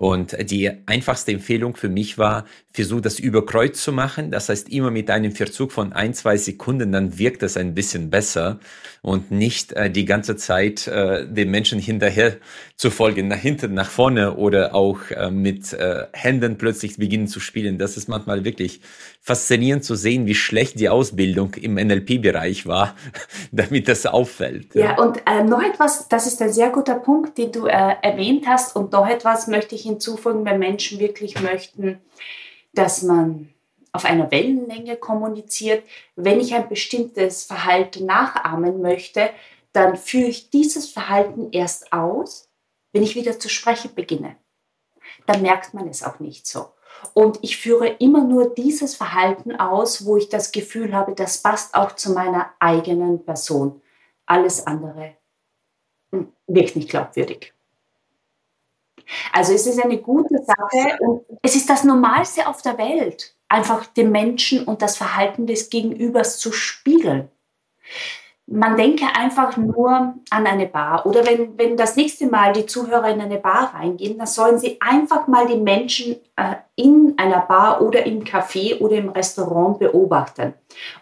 Und die einfachste Empfehlung für mich war, versuch das über Kreuz zu machen. Das heißt, immer mit einem Verzug von ein, zwei Sekunden, dann wirkt das ein bisschen besser und nicht äh, die ganze Zeit äh, den Menschen hinterher zu folgen, nach hinten, nach vorne oder auch äh, mit äh, Händen plötzlich beginnen zu spielen. Das ist manchmal wirklich faszinierend zu sehen, wie schlecht die Ausbildung im NLP-Bereich war, damit das auffällt. Ja, ja und äh, noch etwas, das ist ein sehr guter Punkt, den du äh, erwähnt hast. Und noch etwas möchte ich hinzufügen, wenn Menschen wirklich möchten, dass man auf einer Wellenlänge kommuniziert. Wenn ich ein bestimmtes Verhalten nachahmen möchte, dann führe ich dieses Verhalten erst aus, wenn ich wieder zu sprechen beginne. Dann merkt man es auch nicht so. Und ich führe immer nur dieses Verhalten aus, wo ich das Gefühl habe, das passt auch zu meiner eigenen Person. Alles andere wirkt nicht glaubwürdig. Also es ist eine gute Sache und es ist das Normalste auf der Welt, einfach den Menschen und das Verhalten des Gegenübers zu spiegeln man denke einfach nur an eine Bar. Oder wenn, wenn das nächste Mal die Zuhörer in eine Bar reingehen, dann sollen sie einfach mal die Menschen äh, in einer Bar oder im Café oder im Restaurant beobachten.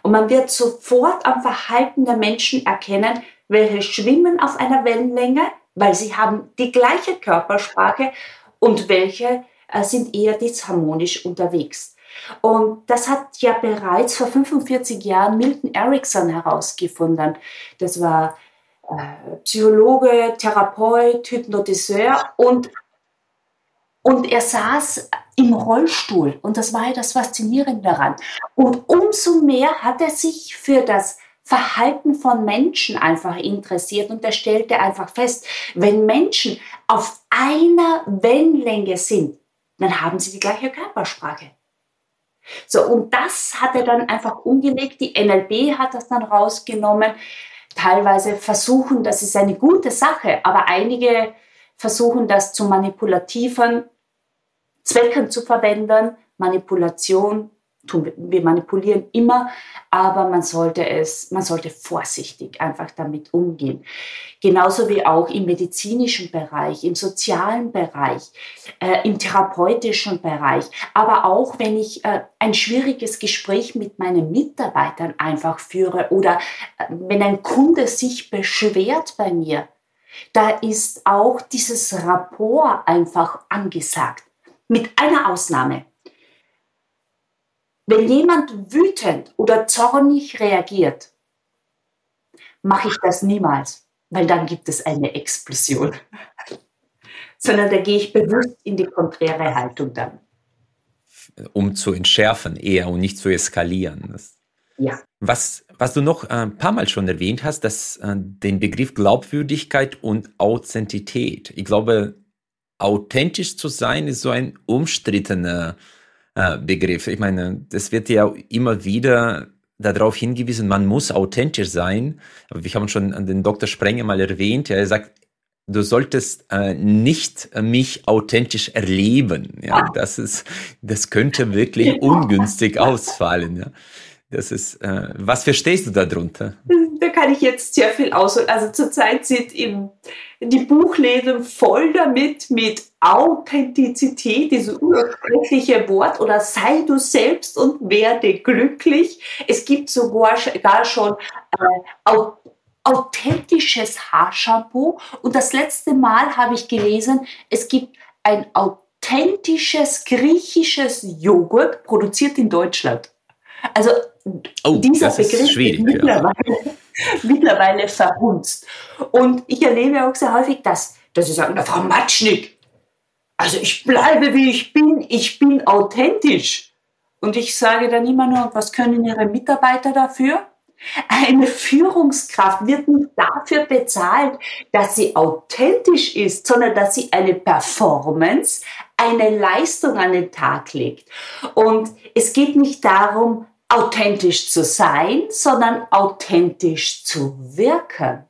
Und man wird sofort am Verhalten der Menschen erkennen, welche schwimmen auf einer Wellenlänge, weil sie haben die gleiche Körpersprache und welche äh, sind eher disharmonisch unterwegs. Und das hat ja bereits vor 45 Jahren Milton Erickson herausgefunden. Das war äh, Psychologe, Therapeut, Hypnotiseur und, und er saß im Rollstuhl und das war ja das Faszinierende daran. Und umso mehr hat er sich für das Verhalten von Menschen einfach interessiert und er stellte einfach fest, wenn Menschen auf einer Wellenlänge sind, dann haben sie die gleiche Körpersprache. So, und das hat er dann einfach umgelegt. Die NLP hat das dann rausgenommen. Teilweise versuchen, das ist eine gute Sache, aber einige versuchen das zu manipulativen Zwecken zu verwenden. Manipulation tun wir, manipulieren immer, aber man sollte es, man sollte vorsichtig einfach damit umgehen. Genauso wie auch im medizinischen Bereich, im sozialen Bereich, äh, im therapeutischen Bereich, aber auch wenn ich äh, ein schwieriges Gespräch mit meinen Mitarbeitern einfach führe oder äh, wenn ein Kunde sich beschwert bei mir, da ist auch dieses Rapport einfach angesagt. Mit einer Ausnahme. Wenn jemand wütend oder zornig reagiert, mache ich das niemals, weil dann gibt es eine Explosion. Sondern da gehe ich bewusst in die konträre Haltung dann. Um zu entschärfen eher und nicht zu eskalieren. Das ja. Was, was du noch ein paar Mal schon erwähnt hast, dass äh, den Begriff Glaubwürdigkeit und Authentität. Ich glaube, authentisch zu sein ist so ein umstrittener äh, Begriff. Ich meine, das wird ja immer wieder darauf hingewiesen, man muss authentisch sein. Aber wir haben schon an den Dr. Sprenger mal erwähnt, ja, er sagt, du solltest äh, nicht mich authentisch erleben. Ja, das ist, das könnte wirklich ungünstig ausfallen. Ja. Das ist, äh, was verstehst du darunter? Da kann ich jetzt sehr viel ausholen. Also zurzeit sind im, die Buchläden voll damit, mit Authentizität, dieses ursprüngliche Wort, oder sei du selbst und werde glücklich. Es gibt sogar gar schon äh, authentisches Haarshampoo. Und das letzte Mal habe ich gelesen, es gibt ein authentisches griechisches Joghurt, produziert in Deutschland. Also oh, dieser Begriff ist, mittlerweile, ja. mittlerweile verhunzt. Und ich erlebe auch sehr häufig, dass, dass sie sagen, Frau Matschnik, also ich bleibe wie ich bin, ich bin authentisch. Und ich sage dann immer nur, was können Ihre Mitarbeiter dafür? Eine Führungskraft wird nicht dafür bezahlt, dass sie authentisch ist, sondern dass sie eine Performance, eine Leistung an den Tag legt. Und es geht nicht darum, authentisch zu sein, sondern authentisch zu wirken.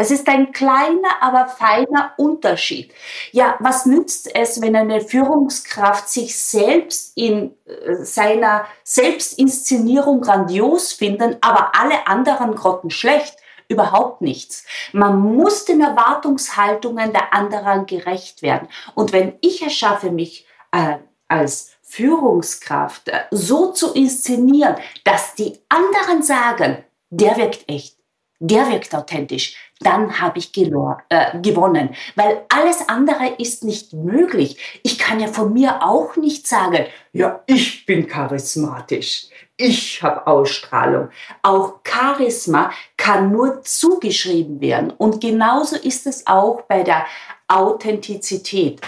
Das ist ein kleiner, aber feiner Unterschied. Ja, was nützt es, wenn eine Führungskraft sich selbst in äh, seiner Selbstinszenierung grandios finden, aber alle anderen Grotten schlecht? Überhaupt nichts. Man muss den Erwartungshaltungen der anderen gerecht werden. Und wenn ich es schaffe, mich äh, als Führungskraft äh, so zu inszenieren, dass die anderen sagen, der wirkt echt, der wirkt authentisch, dann habe ich äh, gewonnen. Weil alles andere ist nicht möglich. Ich kann ja von mir auch nicht sagen, ja, ich bin charismatisch. Ich habe Ausstrahlung. Auch Charisma kann nur zugeschrieben werden. Und genauso ist es auch bei der Authentizität.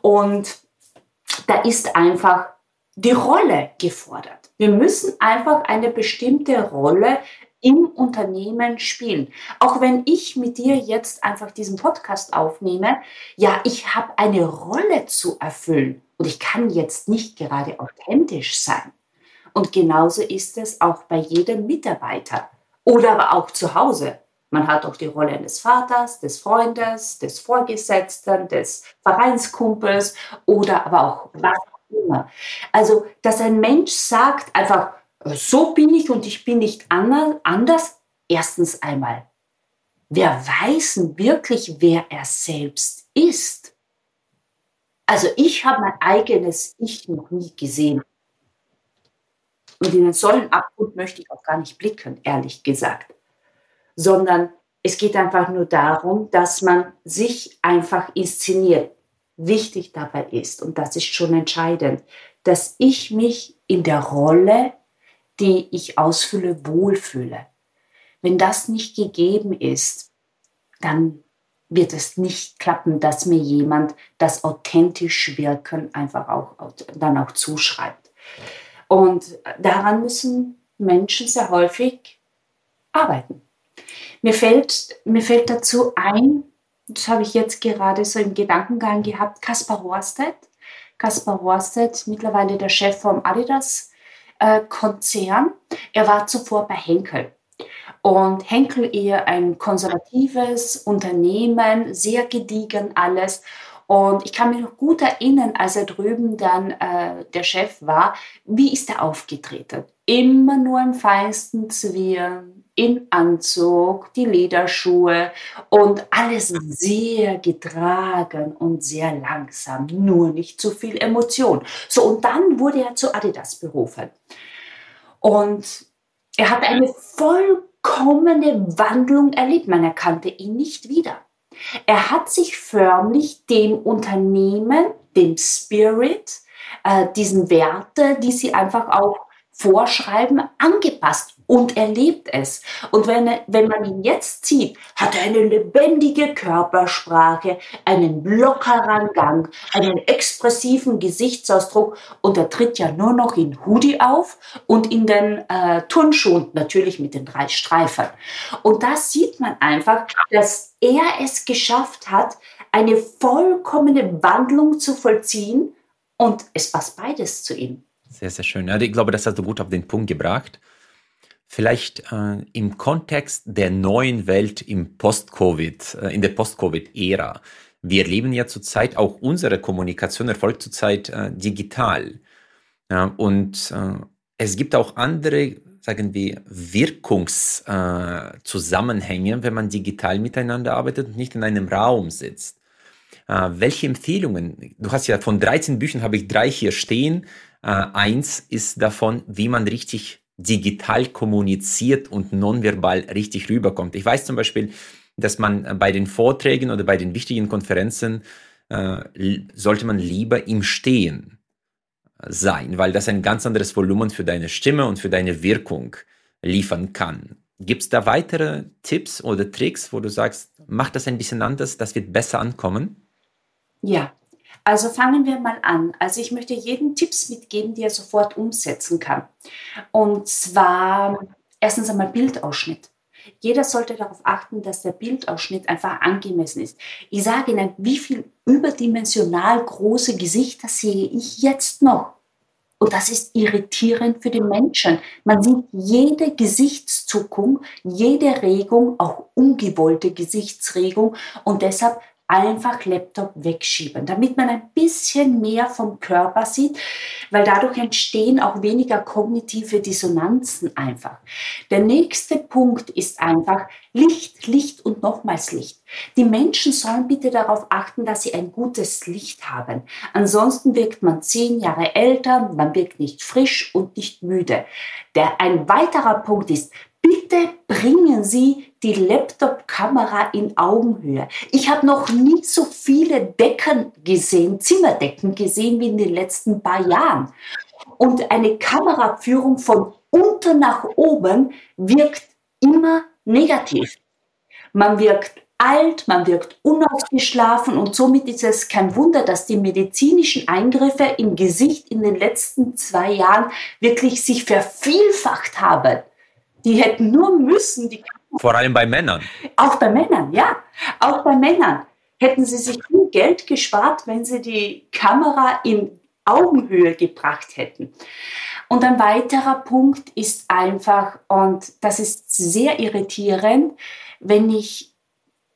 Und da ist einfach die Rolle gefordert. Wir müssen einfach eine bestimmte Rolle im Unternehmen spielen. Auch wenn ich mit dir jetzt einfach diesen Podcast aufnehme, ja, ich habe eine Rolle zu erfüllen und ich kann jetzt nicht gerade authentisch sein. Und genauso ist es auch bei jedem Mitarbeiter oder aber auch zu Hause. Man hat auch die Rolle des Vaters, des Freundes, des Vorgesetzten, des Vereinskumpels oder aber auch was auch immer. Also, dass ein Mensch sagt einfach, so bin ich und ich bin nicht anders. Erstens einmal, wer weiß wirklich, wer er selbst ist? Also ich habe mein eigenes Ich noch nie gesehen. Und in den Säulenabgrund möchte ich auch gar nicht blicken, ehrlich gesagt. Sondern es geht einfach nur darum, dass man sich einfach inszeniert. Wichtig dabei ist, und das ist schon entscheidend, dass ich mich in der Rolle die ich ausfülle, wohlfühle. Wenn das nicht gegeben ist, dann wird es nicht klappen, dass mir jemand das authentisch Wirken einfach auch dann auch zuschreibt. Und daran müssen Menschen sehr häufig arbeiten. Mir fällt, mir fällt dazu ein, das habe ich jetzt gerade so im Gedankengang gehabt, Kaspar Horstedt. Kaspar Horstedt, mittlerweile der Chef vom Adidas äh, Konzern. Er war zuvor bei Henkel. Und Henkel eher ein konservatives Unternehmen, sehr gediegen alles. Und ich kann mich noch gut erinnern, als er drüben dann äh, der Chef war, wie ist er aufgetreten? Immer nur im feinsten Zwirn, in Anzug, die Lederschuhe und alles sehr getragen und sehr langsam, nur nicht zu viel Emotion. So, und dann wurde er zu Adidas berufen. Und er hat eine vollkommene Wandlung erlebt. Man erkannte ihn nicht wieder. Er hat sich förmlich dem Unternehmen, dem Spirit, äh, diesen Werte, die sie einfach auch vorschreiben, angepasst und er lebt es. Und wenn, wenn man ihn jetzt sieht, hat er eine lebendige Körpersprache, einen lockeren Gang, einen expressiven Gesichtsausdruck und er tritt ja nur noch in Hoodie auf und in den äh, Turnschuhen, natürlich mit den drei Streifen. Und da sieht man einfach, dass er es geschafft hat, eine vollkommene Wandlung zu vollziehen und es passt beides zu ihm. Sehr, sehr schön. Ja, ich glaube, das hast du gut auf den Punkt gebracht. Vielleicht äh, im Kontext der neuen Welt im Post-Covid, äh, in der Post-Covid-Ära. Wir erleben ja zurzeit auch unsere Kommunikation erfolgt zurzeit äh, digital. Ja, und äh, es gibt auch andere, sagen wir, Wirkungszusammenhänge, wenn man digital miteinander arbeitet und nicht in einem Raum sitzt. Äh, welche Empfehlungen? Du hast ja von 13 Büchern habe ich drei hier stehen. Äh, eins ist davon, wie man richtig digital kommuniziert und nonverbal richtig rüberkommt. Ich weiß zum Beispiel, dass man bei den Vorträgen oder bei den wichtigen Konferenzen äh, sollte man lieber im Stehen sein, weil das ein ganz anderes Volumen für deine Stimme und für deine Wirkung liefern kann. Gibt es da weitere Tipps oder Tricks, wo du sagst, mach das ein bisschen anders, das wird besser ankommen? Ja, also fangen wir mal an. Also ich möchte jeden Tipps mitgeben, die er sofort umsetzen kann. Und zwar erstens einmal Bildausschnitt. Jeder sollte darauf achten, dass der Bildausschnitt einfach angemessen ist. Ich sage Ihnen, wie viel überdimensional große Gesichter sehe ich jetzt noch? Und das ist irritierend für den Menschen. Man sieht jede Gesichtszuckung, jede Regung, auch ungewollte Gesichtsregung. Und deshalb einfach Laptop wegschieben, damit man ein bisschen mehr vom Körper sieht, weil dadurch entstehen auch weniger kognitive Dissonanzen einfach. Der nächste Punkt ist einfach Licht, Licht und nochmals Licht. Die Menschen sollen bitte darauf achten, dass sie ein gutes Licht haben. Ansonsten wirkt man zehn Jahre älter, man wirkt nicht frisch und nicht müde. Der, ein weiterer Punkt ist, bitte bringen Sie die Laptop-Kamera in Augenhöhe. Ich habe noch nie so viele Decken gesehen, Zimmerdecken gesehen wie in den letzten paar Jahren. Und eine Kameraführung von unten nach oben wirkt immer negativ. Man wirkt alt, man wirkt unausgeschlafen und somit ist es kein Wunder, dass die medizinischen Eingriffe im Gesicht in den letzten zwei Jahren wirklich sich vervielfacht haben. Die hätten nur müssen, die vor allem bei Männern. Auch bei Männern, ja. Auch bei Männern hätten sie sich viel Geld gespart, wenn sie die Kamera in Augenhöhe gebracht hätten. Und ein weiterer Punkt ist einfach, und das ist sehr irritierend, wenn ich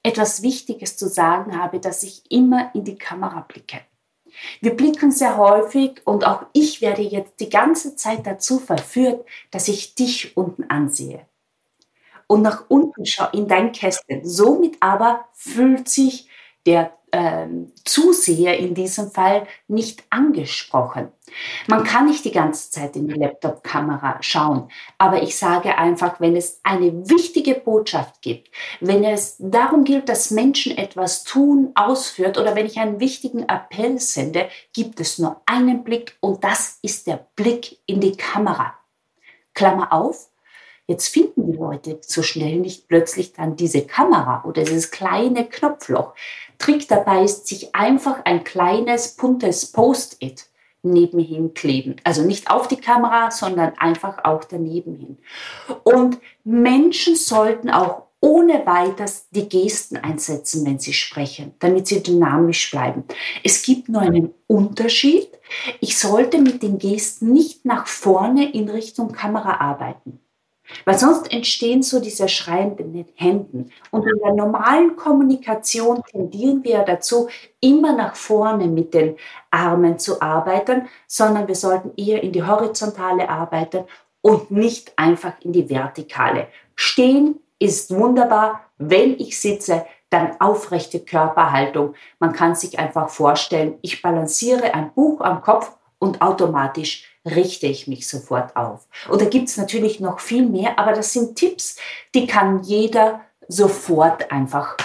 etwas Wichtiges zu sagen habe, dass ich immer in die Kamera blicke. Wir blicken sehr häufig und auch ich werde jetzt die ganze Zeit dazu verführt, dass ich dich unten ansehe und nach unten schaue in dein Kästchen. Somit aber fühlt sich der ähm, Zuseher in diesem Fall nicht angesprochen. Man kann nicht die ganze Zeit in die Laptop-Kamera schauen, aber ich sage einfach, wenn es eine wichtige Botschaft gibt, wenn es darum gilt, dass Menschen etwas tun, ausführt oder wenn ich einen wichtigen Appell sende, gibt es nur einen Blick und das ist der Blick in die Kamera. Klammer auf, Jetzt finden die Leute so schnell nicht plötzlich dann diese Kamera oder dieses kleine Knopfloch. Trick dabei ist, sich einfach ein kleines, buntes Post-it nebenhin kleben. Also nicht auf die Kamera, sondern einfach auch daneben hin. Und Menschen sollten auch ohne weiteres die Gesten einsetzen, wenn sie sprechen, damit sie dynamisch bleiben. Es gibt nur einen Unterschied. Ich sollte mit den Gesten nicht nach vorne in Richtung Kamera arbeiten. Weil sonst entstehen so diese schreienden Händen. Und in der normalen Kommunikation tendieren wir dazu, immer nach vorne mit den Armen zu arbeiten, sondern wir sollten eher in die horizontale arbeiten und nicht einfach in die vertikale. Stehen ist wunderbar. Wenn ich sitze, dann aufrechte Körperhaltung. Man kann sich einfach vorstellen, ich balanciere ein Buch am Kopf und automatisch richte ich mich sofort auf. Da gibt es natürlich noch viel mehr, aber das sind Tipps, die kann jeder sofort einfach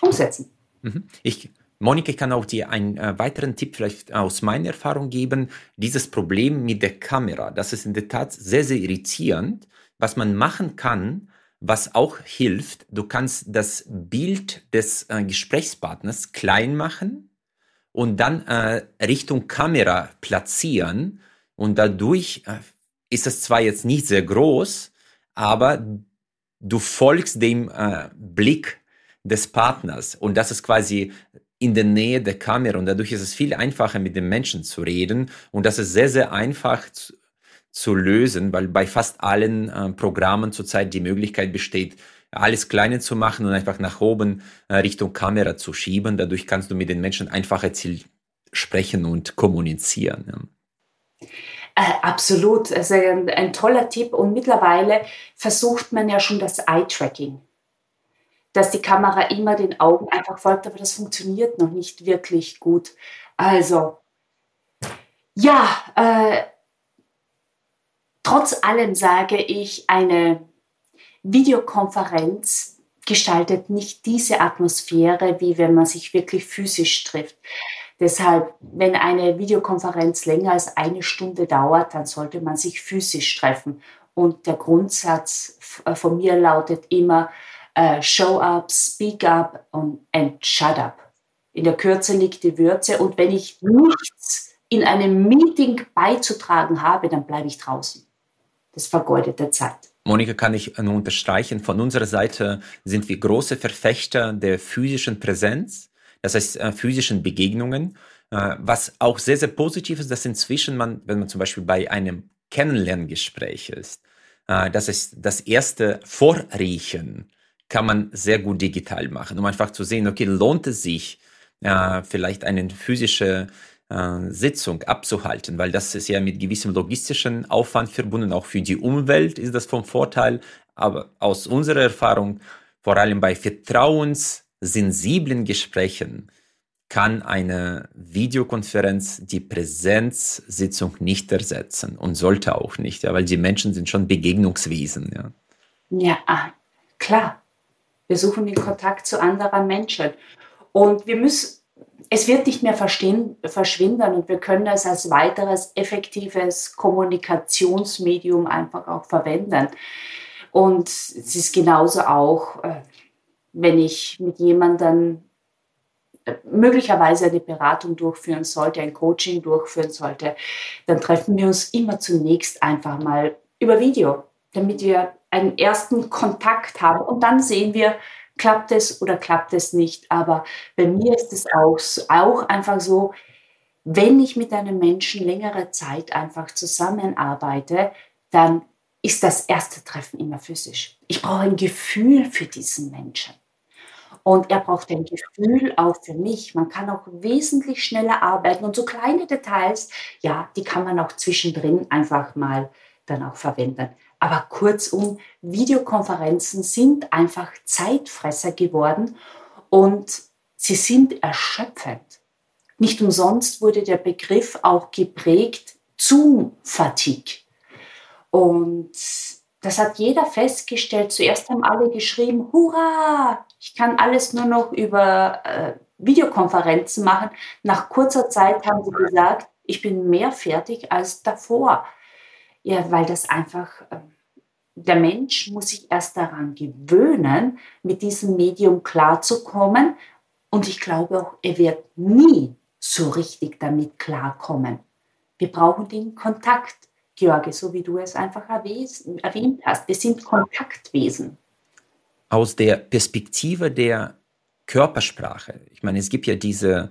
umsetzen. Mhm. Ich, Monika, ich kann auch dir einen äh, weiteren Tipp vielleicht aus meiner Erfahrung geben. Dieses Problem mit der Kamera, das ist in der Tat sehr, sehr irritierend. Was man machen kann, was auch hilft, du kannst das Bild des äh, Gesprächspartners klein machen und dann äh, Richtung Kamera platzieren und dadurch äh, ist es zwar jetzt nicht sehr groß, aber du folgst dem äh, Blick des Partners und das ist quasi in der Nähe der Kamera und dadurch ist es viel einfacher mit dem Menschen zu reden und das ist sehr, sehr einfach zu, zu lösen, weil bei fast allen äh, Programmen zurzeit die Möglichkeit besteht, alles kleiner zu machen und einfach nach oben äh, Richtung Kamera zu schieben. Dadurch kannst du mit den Menschen einfacher sprechen und kommunizieren. Ja. Äh, absolut, also ein, ein toller Tipp. Und mittlerweile versucht man ja schon das Eye-Tracking, dass die Kamera immer den Augen einfach folgt, aber das funktioniert noch nicht wirklich gut. Also, ja, äh, trotz allem sage ich, eine Videokonferenz gestaltet nicht diese Atmosphäre, wie wenn man sich wirklich physisch trifft. Deshalb, wenn eine Videokonferenz länger als eine Stunde dauert, dann sollte man sich physisch treffen. Und der Grundsatz äh, von mir lautet immer, uh, show up, speak up and shut up. In der Kürze liegt die Würze. Und wenn ich nichts in einem Meeting beizutragen habe, dann bleibe ich draußen. Das vergeudete Zeit. Monika, kann ich nur unterstreichen. Von unserer Seite sind wir große Verfechter der physischen Präsenz das heißt äh, physischen Begegnungen. Äh, was auch sehr, sehr positiv ist, dass inzwischen man, wenn man zum Beispiel bei einem Kennenlerngespräch ist, äh, das ist das erste Vorriechen kann man sehr gut digital machen, um einfach zu sehen, okay, lohnt es sich, äh, vielleicht eine physische äh, Sitzung abzuhalten, weil das ist ja mit gewissem logistischen Aufwand verbunden, auch für die Umwelt ist das vom Vorteil, aber aus unserer Erfahrung, vor allem bei vertrauenssensiblen Gesprächen, kann eine Videokonferenz die Präsenzsitzung nicht ersetzen und sollte auch nicht, ja, weil die Menschen sind schon Begegnungswesen. Ja, ja ah, klar. Wir suchen den Kontakt zu anderen Menschen. Und wir müssen, es wird nicht mehr verschwinden und wir können es als weiteres effektives Kommunikationsmedium einfach auch verwenden. Und es ist genauso auch, äh, wenn ich mit jemandem möglicherweise eine Beratung durchführen sollte, ein Coaching durchführen sollte, dann treffen wir uns immer zunächst einfach mal über Video, damit wir einen ersten Kontakt haben und dann sehen wir, klappt es oder klappt es nicht. Aber bei mir ist es auch, auch einfach so, wenn ich mit einem Menschen längere Zeit einfach zusammenarbeite, dann ist das erste Treffen immer physisch. Ich brauche ein Gefühl für diesen Menschen. Und er braucht ein Gefühl auch für mich. Man kann auch wesentlich schneller arbeiten. Und so kleine Details, ja, die kann man auch zwischendrin einfach mal dann auch verwenden. Aber kurzum, Videokonferenzen sind einfach Zeitfresser geworden und sie sind erschöpfend. Nicht umsonst wurde der Begriff auch geprägt Zoom-Fatigue. Und das hat jeder festgestellt. Zuerst haben alle geschrieben, hurra, ich kann alles nur noch über äh, Videokonferenzen machen. Nach kurzer Zeit haben sie gesagt, ich bin mehr fertig als davor. Ja, weil das einfach, äh, der Mensch muss sich erst daran gewöhnen, mit diesem Medium klarzukommen. Und ich glaube auch, er wird nie so richtig damit klarkommen. Wir brauchen den Kontakt, George, so wie du es einfach erwähnt hast. Wir sind Kontaktwesen aus der Perspektive der Körpersprache. Ich meine, es gibt ja diese,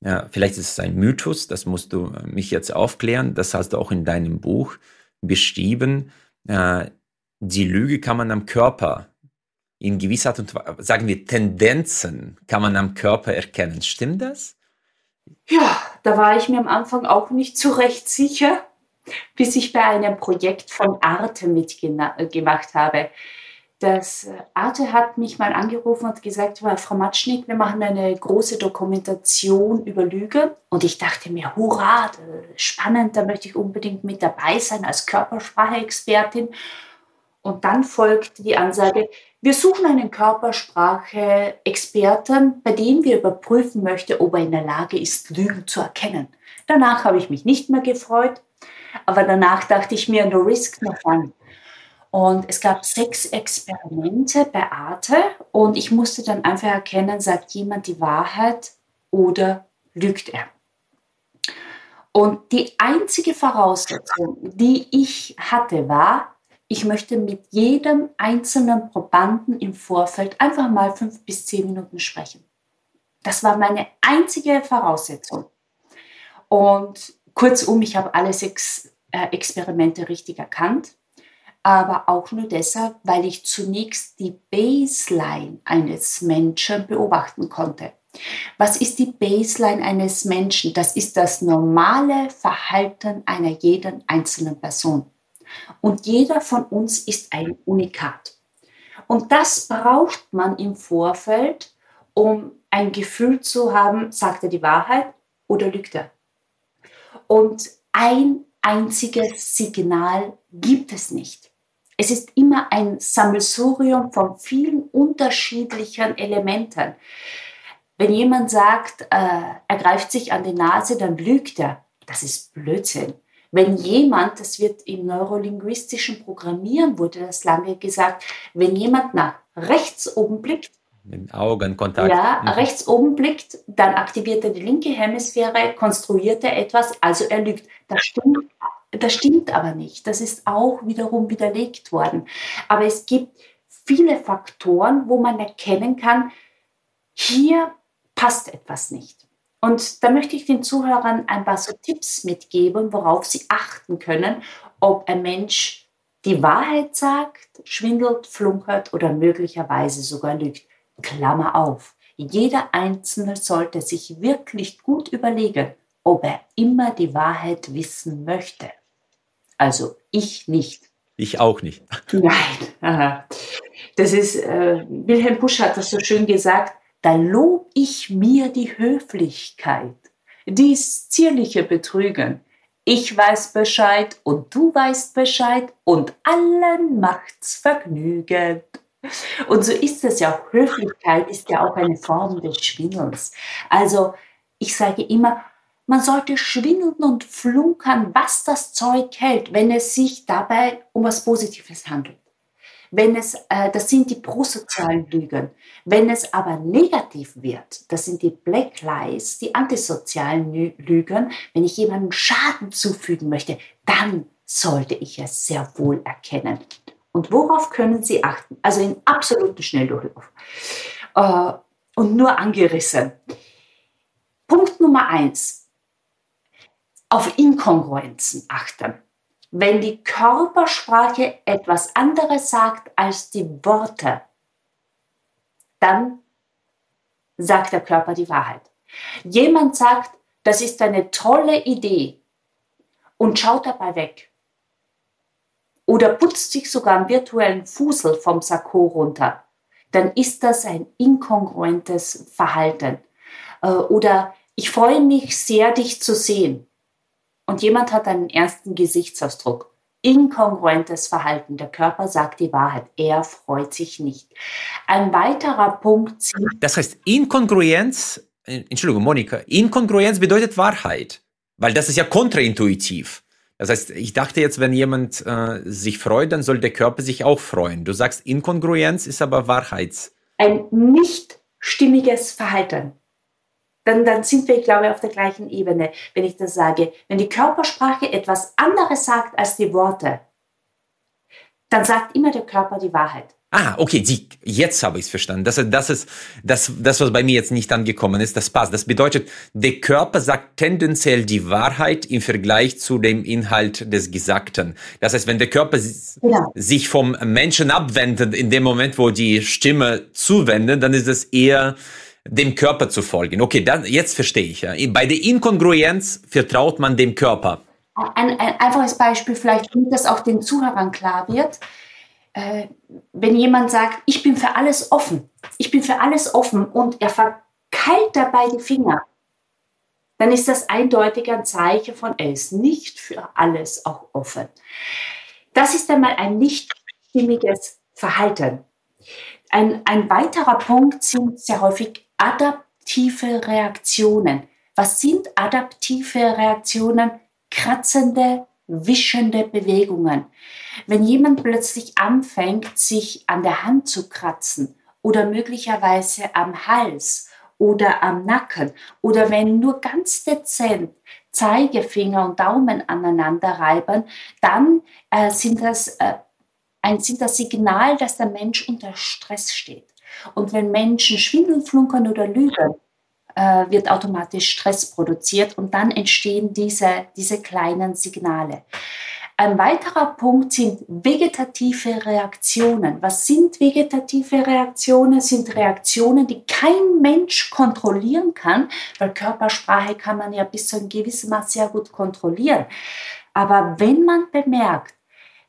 ja, vielleicht ist es ein Mythos, das musst du mich jetzt aufklären, das hast du auch in deinem Buch beschrieben. Äh, die Lüge kann man am Körper in gewisser Art und Weise, sagen wir Tendenzen, kann man am Körper erkennen. Stimmt das? Ja, da war ich mir am Anfang auch nicht so recht sicher, bis ich bei einem Projekt von Arte mitgemacht habe das Arte hat mich mal angerufen und gesagt, Frau Matschnik, wir machen eine große Dokumentation über Lüge. Und ich dachte mir, hurra, spannend, da möchte ich unbedingt mit dabei sein als Körpersprache-Expertin. Und dann folgt die Ansage, wir suchen einen Körpersprache-Experten, bei dem wir überprüfen möchten, ob er in der Lage ist, Lügen zu erkennen. Danach habe ich mich nicht mehr gefreut, aber danach dachte ich mir, no risk, no fun. Und es gab sechs Experimente bei Arte und ich musste dann einfach erkennen, sagt jemand die Wahrheit oder lügt er. Und die einzige Voraussetzung, die ich hatte, war, ich möchte mit jedem einzelnen Probanden im Vorfeld einfach mal fünf bis zehn Minuten sprechen. Das war meine einzige Voraussetzung. Und kurzum, ich habe alle sechs äh, Experimente richtig erkannt aber auch nur deshalb, weil ich zunächst die Baseline eines Menschen beobachten konnte. Was ist die Baseline eines Menschen? Das ist das normale Verhalten einer jeden einzelnen Person. Und jeder von uns ist ein Unikat. Und das braucht man im Vorfeld, um ein Gefühl zu haben, sagt er die Wahrheit oder lügt er. Und ein einziges Signal gibt es nicht. Es ist immer ein Sammelsurium von vielen unterschiedlichen Elementen. Wenn jemand sagt, äh, er greift sich an die Nase, dann lügt er. Das ist Blödsinn. Wenn jemand, das wird im neurolinguistischen Programmieren wurde das lange gesagt, wenn jemand nach rechts oben blickt, mit Augenkontakt. Ja, mhm. rechts oben blickt, dann aktiviert er die linke Hemisphäre, konstruiert er etwas, also er lügt. Das stimmt das stimmt aber nicht. Das ist auch wiederum widerlegt worden. Aber es gibt viele Faktoren, wo man erkennen kann, hier passt etwas nicht. Und da möchte ich den Zuhörern ein paar so Tipps mitgeben, worauf sie achten können, ob ein Mensch die Wahrheit sagt, schwindelt, flunkert oder möglicherweise sogar lügt. Klammer auf. Jeder Einzelne sollte sich wirklich gut überlegen, ob er immer die Wahrheit wissen möchte. Also ich nicht. Ich auch nicht. Nein. Das ist, äh, Wilhelm Busch hat das so schön gesagt, da lob ich mir die Höflichkeit, dies zierliche Betrügen. Ich weiß Bescheid und du weißt Bescheid und allen macht's Vergnügen. Und so ist es ja auch. Höflichkeit ist ja auch eine Form des Schwindels. Also ich sage immer, man sollte schwindeln und flunkern, was das Zeug hält, wenn es sich dabei um was Positives handelt. Wenn es, äh, das sind die prosozialen Lügen. Wenn es aber negativ wird, das sind die Black Lies, die antisozialen Lügen, wenn ich jemandem Schaden zufügen möchte, dann sollte ich es sehr wohl erkennen. Und worauf können Sie achten? Also in absoluten Schnelldurchlauf. Äh, und nur angerissen. Punkt Nummer eins. Auf Inkongruenzen achten. Wenn die Körpersprache etwas anderes sagt als die Worte, dann sagt der Körper die Wahrheit. Jemand sagt, das ist eine tolle Idee und schaut dabei weg. Oder putzt sich sogar einen virtuellen Fusel vom Sakko runter. Dann ist das ein inkongruentes Verhalten. Äh, oder ich freue mich sehr, dich zu sehen und jemand hat einen ernsten Gesichtsausdruck. Inkongruentes Verhalten. Der Körper sagt die Wahrheit. Er freut sich nicht. Ein weiterer Punkt. Das heißt, Inkongruenz, äh, Entschuldigung, Monika, Inkongruenz bedeutet Wahrheit. Weil das ist ja kontraintuitiv. Das heißt, ich dachte jetzt, wenn jemand äh, sich freut, dann soll der Körper sich auch freuen. Du sagst, Inkongruenz ist aber Wahrheits. Ein nicht stimmiges Verhalten dann, dann sind wir, glaube ich, auf der gleichen Ebene, wenn ich das sage. Wenn die Körpersprache etwas anderes sagt als die Worte, dann sagt immer der Körper die Wahrheit. Ah, okay, Sie, jetzt habe ich es verstanden. Das, das ist das, das, was bei mir jetzt nicht angekommen ist, das passt. Das bedeutet, der Körper sagt tendenziell die Wahrheit im Vergleich zu dem Inhalt des Gesagten. Das heißt, wenn der Körper ja. sich vom Menschen abwendet, in dem Moment, wo die Stimme zuwendet, dann ist es eher dem Körper zu folgen. Okay, dann, jetzt verstehe ich. Ja. Bei der Inkongruenz vertraut man dem Körper. Ein, ein einfaches Beispiel, vielleicht damit das auch den Zuhörern klar wird. Äh, wenn jemand sagt, ich bin für alles offen, ich bin für alles offen und er verkeilt dabei die Finger, dann ist das eindeutig ein Zeichen von, er ist nicht für alles auch offen. Das ist einmal ein nicht stimmiges Verhalten. Ein, ein weiterer Punkt sind sehr häufig adaptive Reaktionen. Was sind adaptive Reaktionen? Kratzende, wischende Bewegungen. Wenn jemand plötzlich anfängt, sich an der Hand zu kratzen oder möglicherweise am Hals oder am Nacken oder wenn nur ganz dezent Zeigefinger und Daumen aneinander reiben, dann äh, sind, das, äh, ein, sind das Signal, dass der Mensch unter Stress steht. Und wenn Menschen schwindeln, flunkern oder lügen, äh, wird automatisch Stress produziert und dann entstehen diese, diese kleinen Signale. Ein weiterer Punkt sind vegetative Reaktionen. Was sind vegetative Reaktionen? Sind Reaktionen, die kein Mensch kontrollieren kann, weil Körpersprache kann man ja bis zu einem gewissen Maß sehr gut kontrollieren. Aber wenn man bemerkt,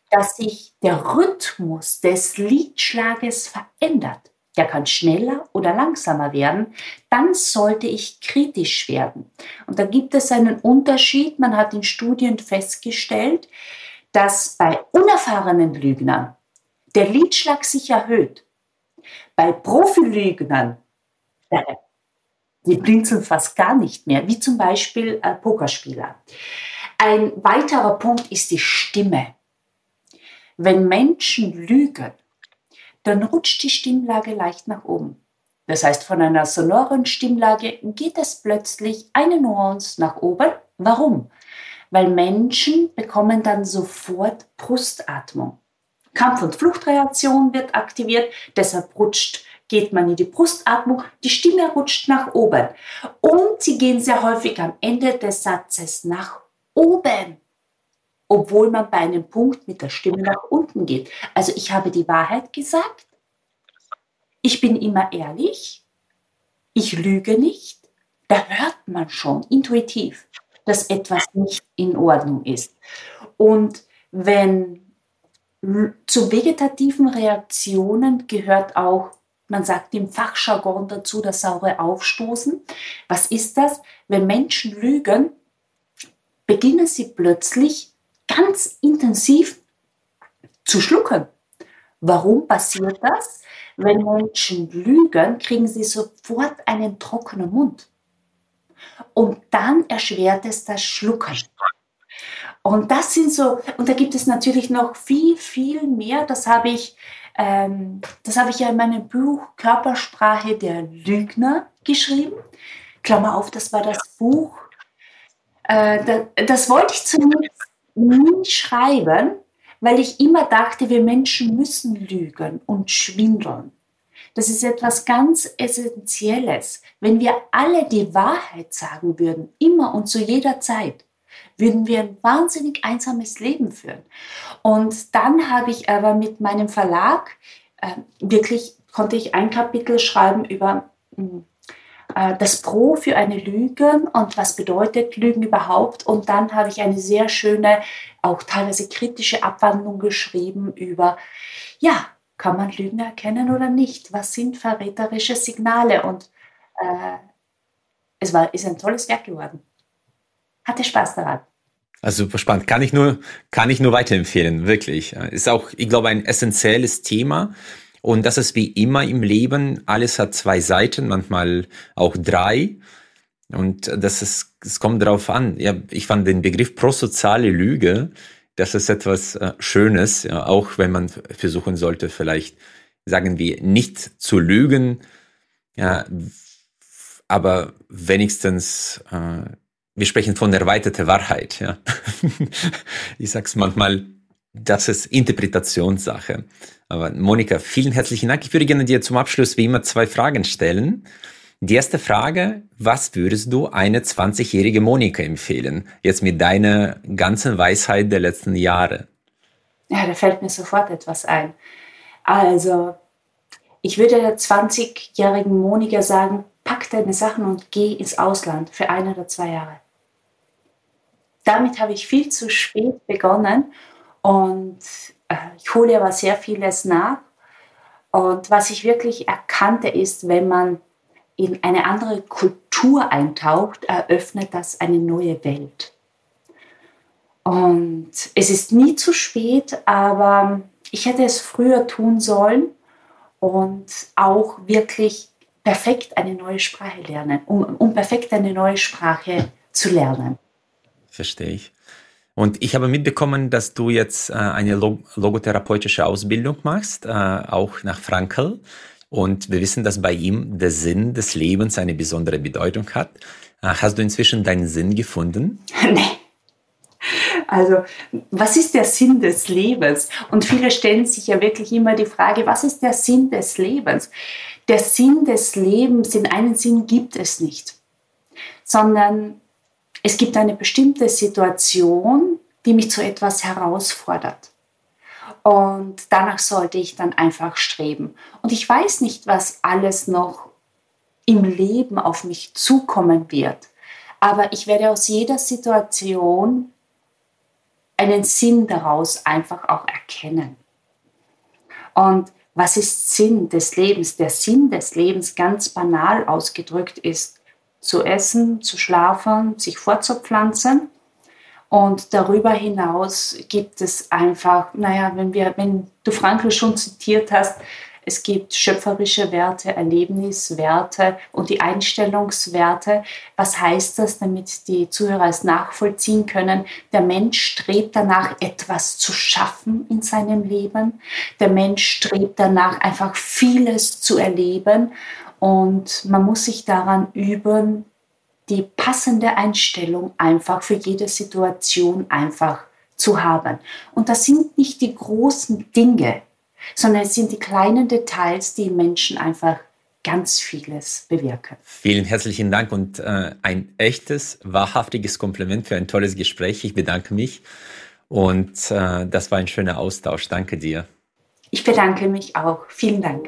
dass sich der Rhythmus des Liedschlages verändert, der kann schneller oder langsamer werden, dann sollte ich kritisch werden. Und da gibt es einen Unterschied. Man hat in Studien festgestellt, dass bei unerfahrenen Lügnern der Lidschlag sich erhöht. Bei Profilügnern, äh, die blinzeln fast gar nicht mehr, wie zum Beispiel äh, Pokerspieler. Ein weiterer Punkt ist die Stimme. Wenn Menschen lügen, dann rutscht die Stimmlage leicht nach oben. Das heißt, von einer sonoren Stimmlage geht es plötzlich eine Nuance nach oben. Warum? Weil Menschen bekommen dann sofort Brustatmung. Kampf- und Fluchtreaktion wird aktiviert, deshalb rutscht, geht man in die Brustatmung, die Stimme rutscht nach oben. Und sie gehen sehr häufig am Ende des Satzes nach oben. Obwohl man bei einem Punkt mit der Stimme nach unten geht. Also ich habe die Wahrheit gesagt, ich bin immer ehrlich, ich lüge nicht, da hört man schon intuitiv, dass etwas nicht in Ordnung ist. Und wenn zu vegetativen Reaktionen gehört auch, man sagt im Fachjargon dazu, das saure Aufstoßen. Was ist das? Wenn Menschen lügen, beginnen sie plötzlich ganz intensiv zu schlucken. Warum passiert das? Wenn Menschen lügen, kriegen sie sofort einen trockenen Mund. Und dann erschwert es das Schlucken. Und das sind so, und da gibt es natürlich noch viel, viel mehr. Das habe ich, ähm, das habe ich ja in meinem Buch Körpersprache der Lügner geschrieben. Klammer auf, das war das Buch. Äh, das, das wollte ich zunächst nie schreiben, weil ich immer dachte, wir Menschen müssen lügen und schwindeln. Das ist etwas ganz Essentielles. Wenn wir alle die Wahrheit sagen würden, immer und zu jeder Zeit, würden wir ein wahnsinnig einsames Leben führen. Und dann habe ich aber mit meinem Verlag äh, wirklich, konnte ich ein Kapitel schreiben über hm, das Pro für eine Lüge und was bedeutet Lügen überhaupt. Und dann habe ich eine sehr schöne, auch teilweise kritische Abwandlung geschrieben über, ja, kann man Lügen erkennen oder nicht? Was sind verräterische Signale? Und äh, es war, ist ein tolles Werk geworden. Hatte Spaß daran. Also super spannend. Kann ich nur, kann ich nur weiterempfehlen, wirklich. Ist auch, ich glaube, ein essentielles Thema. Und das ist wie immer im Leben. Alles hat zwei Seiten, manchmal auch drei. Und das ist, es kommt darauf an. Ja, ich fand den Begriff prosoziale Lüge das ist etwas äh, Schönes, ja, auch wenn man versuchen sollte, vielleicht, sagen wir, nicht zu lügen, ja, aber wenigstens, äh, wir sprechen von erweiterter Wahrheit, ja. ich sag's manchmal, das ist Interpretationssache. Aber Monika, vielen herzlichen Dank. Ich würde gerne dir zum Abschluss wie immer zwei Fragen stellen. Die erste Frage, was würdest du eine 20-jährige Monika empfehlen? Jetzt mit deiner ganzen Weisheit der letzten Jahre. Ja, da fällt mir sofort etwas ein. Also, ich würde der 20-jährigen Monika sagen, pack deine Sachen und geh ins Ausland für ein oder zwei Jahre. Damit habe ich viel zu spät begonnen und äh, ich hole aber sehr vieles nach. Und was ich wirklich erkannte ist, wenn man in eine andere Kultur eintaucht, eröffnet das eine neue Welt. Und es ist nie zu spät, aber ich hätte es früher tun sollen und auch wirklich perfekt eine neue Sprache lernen, um, um perfekt eine neue Sprache zu lernen. Verstehe ich. Und ich habe mitbekommen, dass du jetzt äh, eine logotherapeutische Ausbildung machst, äh, auch nach Frankel. Und wir wissen, dass bei ihm der Sinn des Lebens eine besondere Bedeutung hat. Äh, hast du inzwischen deinen Sinn gefunden? nee. Also, was ist der Sinn des Lebens? Und viele stellen sich ja wirklich immer die Frage, was ist der Sinn des Lebens? Der Sinn des Lebens, in einen Sinn gibt es nicht, sondern es gibt eine bestimmte Situation, die mich zu etwas herausfordert. Und danach sollte ich dann einfach streben. Und ich weiß nicht, was alles noch im Leben auf mich zukommen wird. Aber ich werde aus jeder Situation einen Sinn daraus einfach auch erkennen. Und was ist Sinn des Lebens? Der Sinn des Lebens ganz banal ausgedrückt ist zu essen, zu schlafen, sich fortzupflanzen und darüber hinaus gibt es einfach, naja, wenn, wir, wenn du Frankl schon zitiert hast, es gibt schöpferische Werte, Erlebniswerte und die Einstellungswerte. Was heißt das, damit die Zuhörer es nachvollziehen können? Der Mensch strebt danach, etwas zu schaffen in seinem Leben. Der Mensch strebt danach, einfach vieles zu erleben. Und man muss sich daran üben, die passende Einstellung einfach für jede Situation einfach zu haben. Und das sind nicht die großen Dinge, sondern es sind die kleinen Details, die Menschen einfach ganz vieles bewirken. Vielen herzlichen Dank und äh, ein echtes, wahrhaftiges Kompliment für ein tolles Gespräch. Ich bedanke mich. Und äh, das war ein schöner Austausch. Danke dir. Ich bedanke mich auch. Vielen Dank.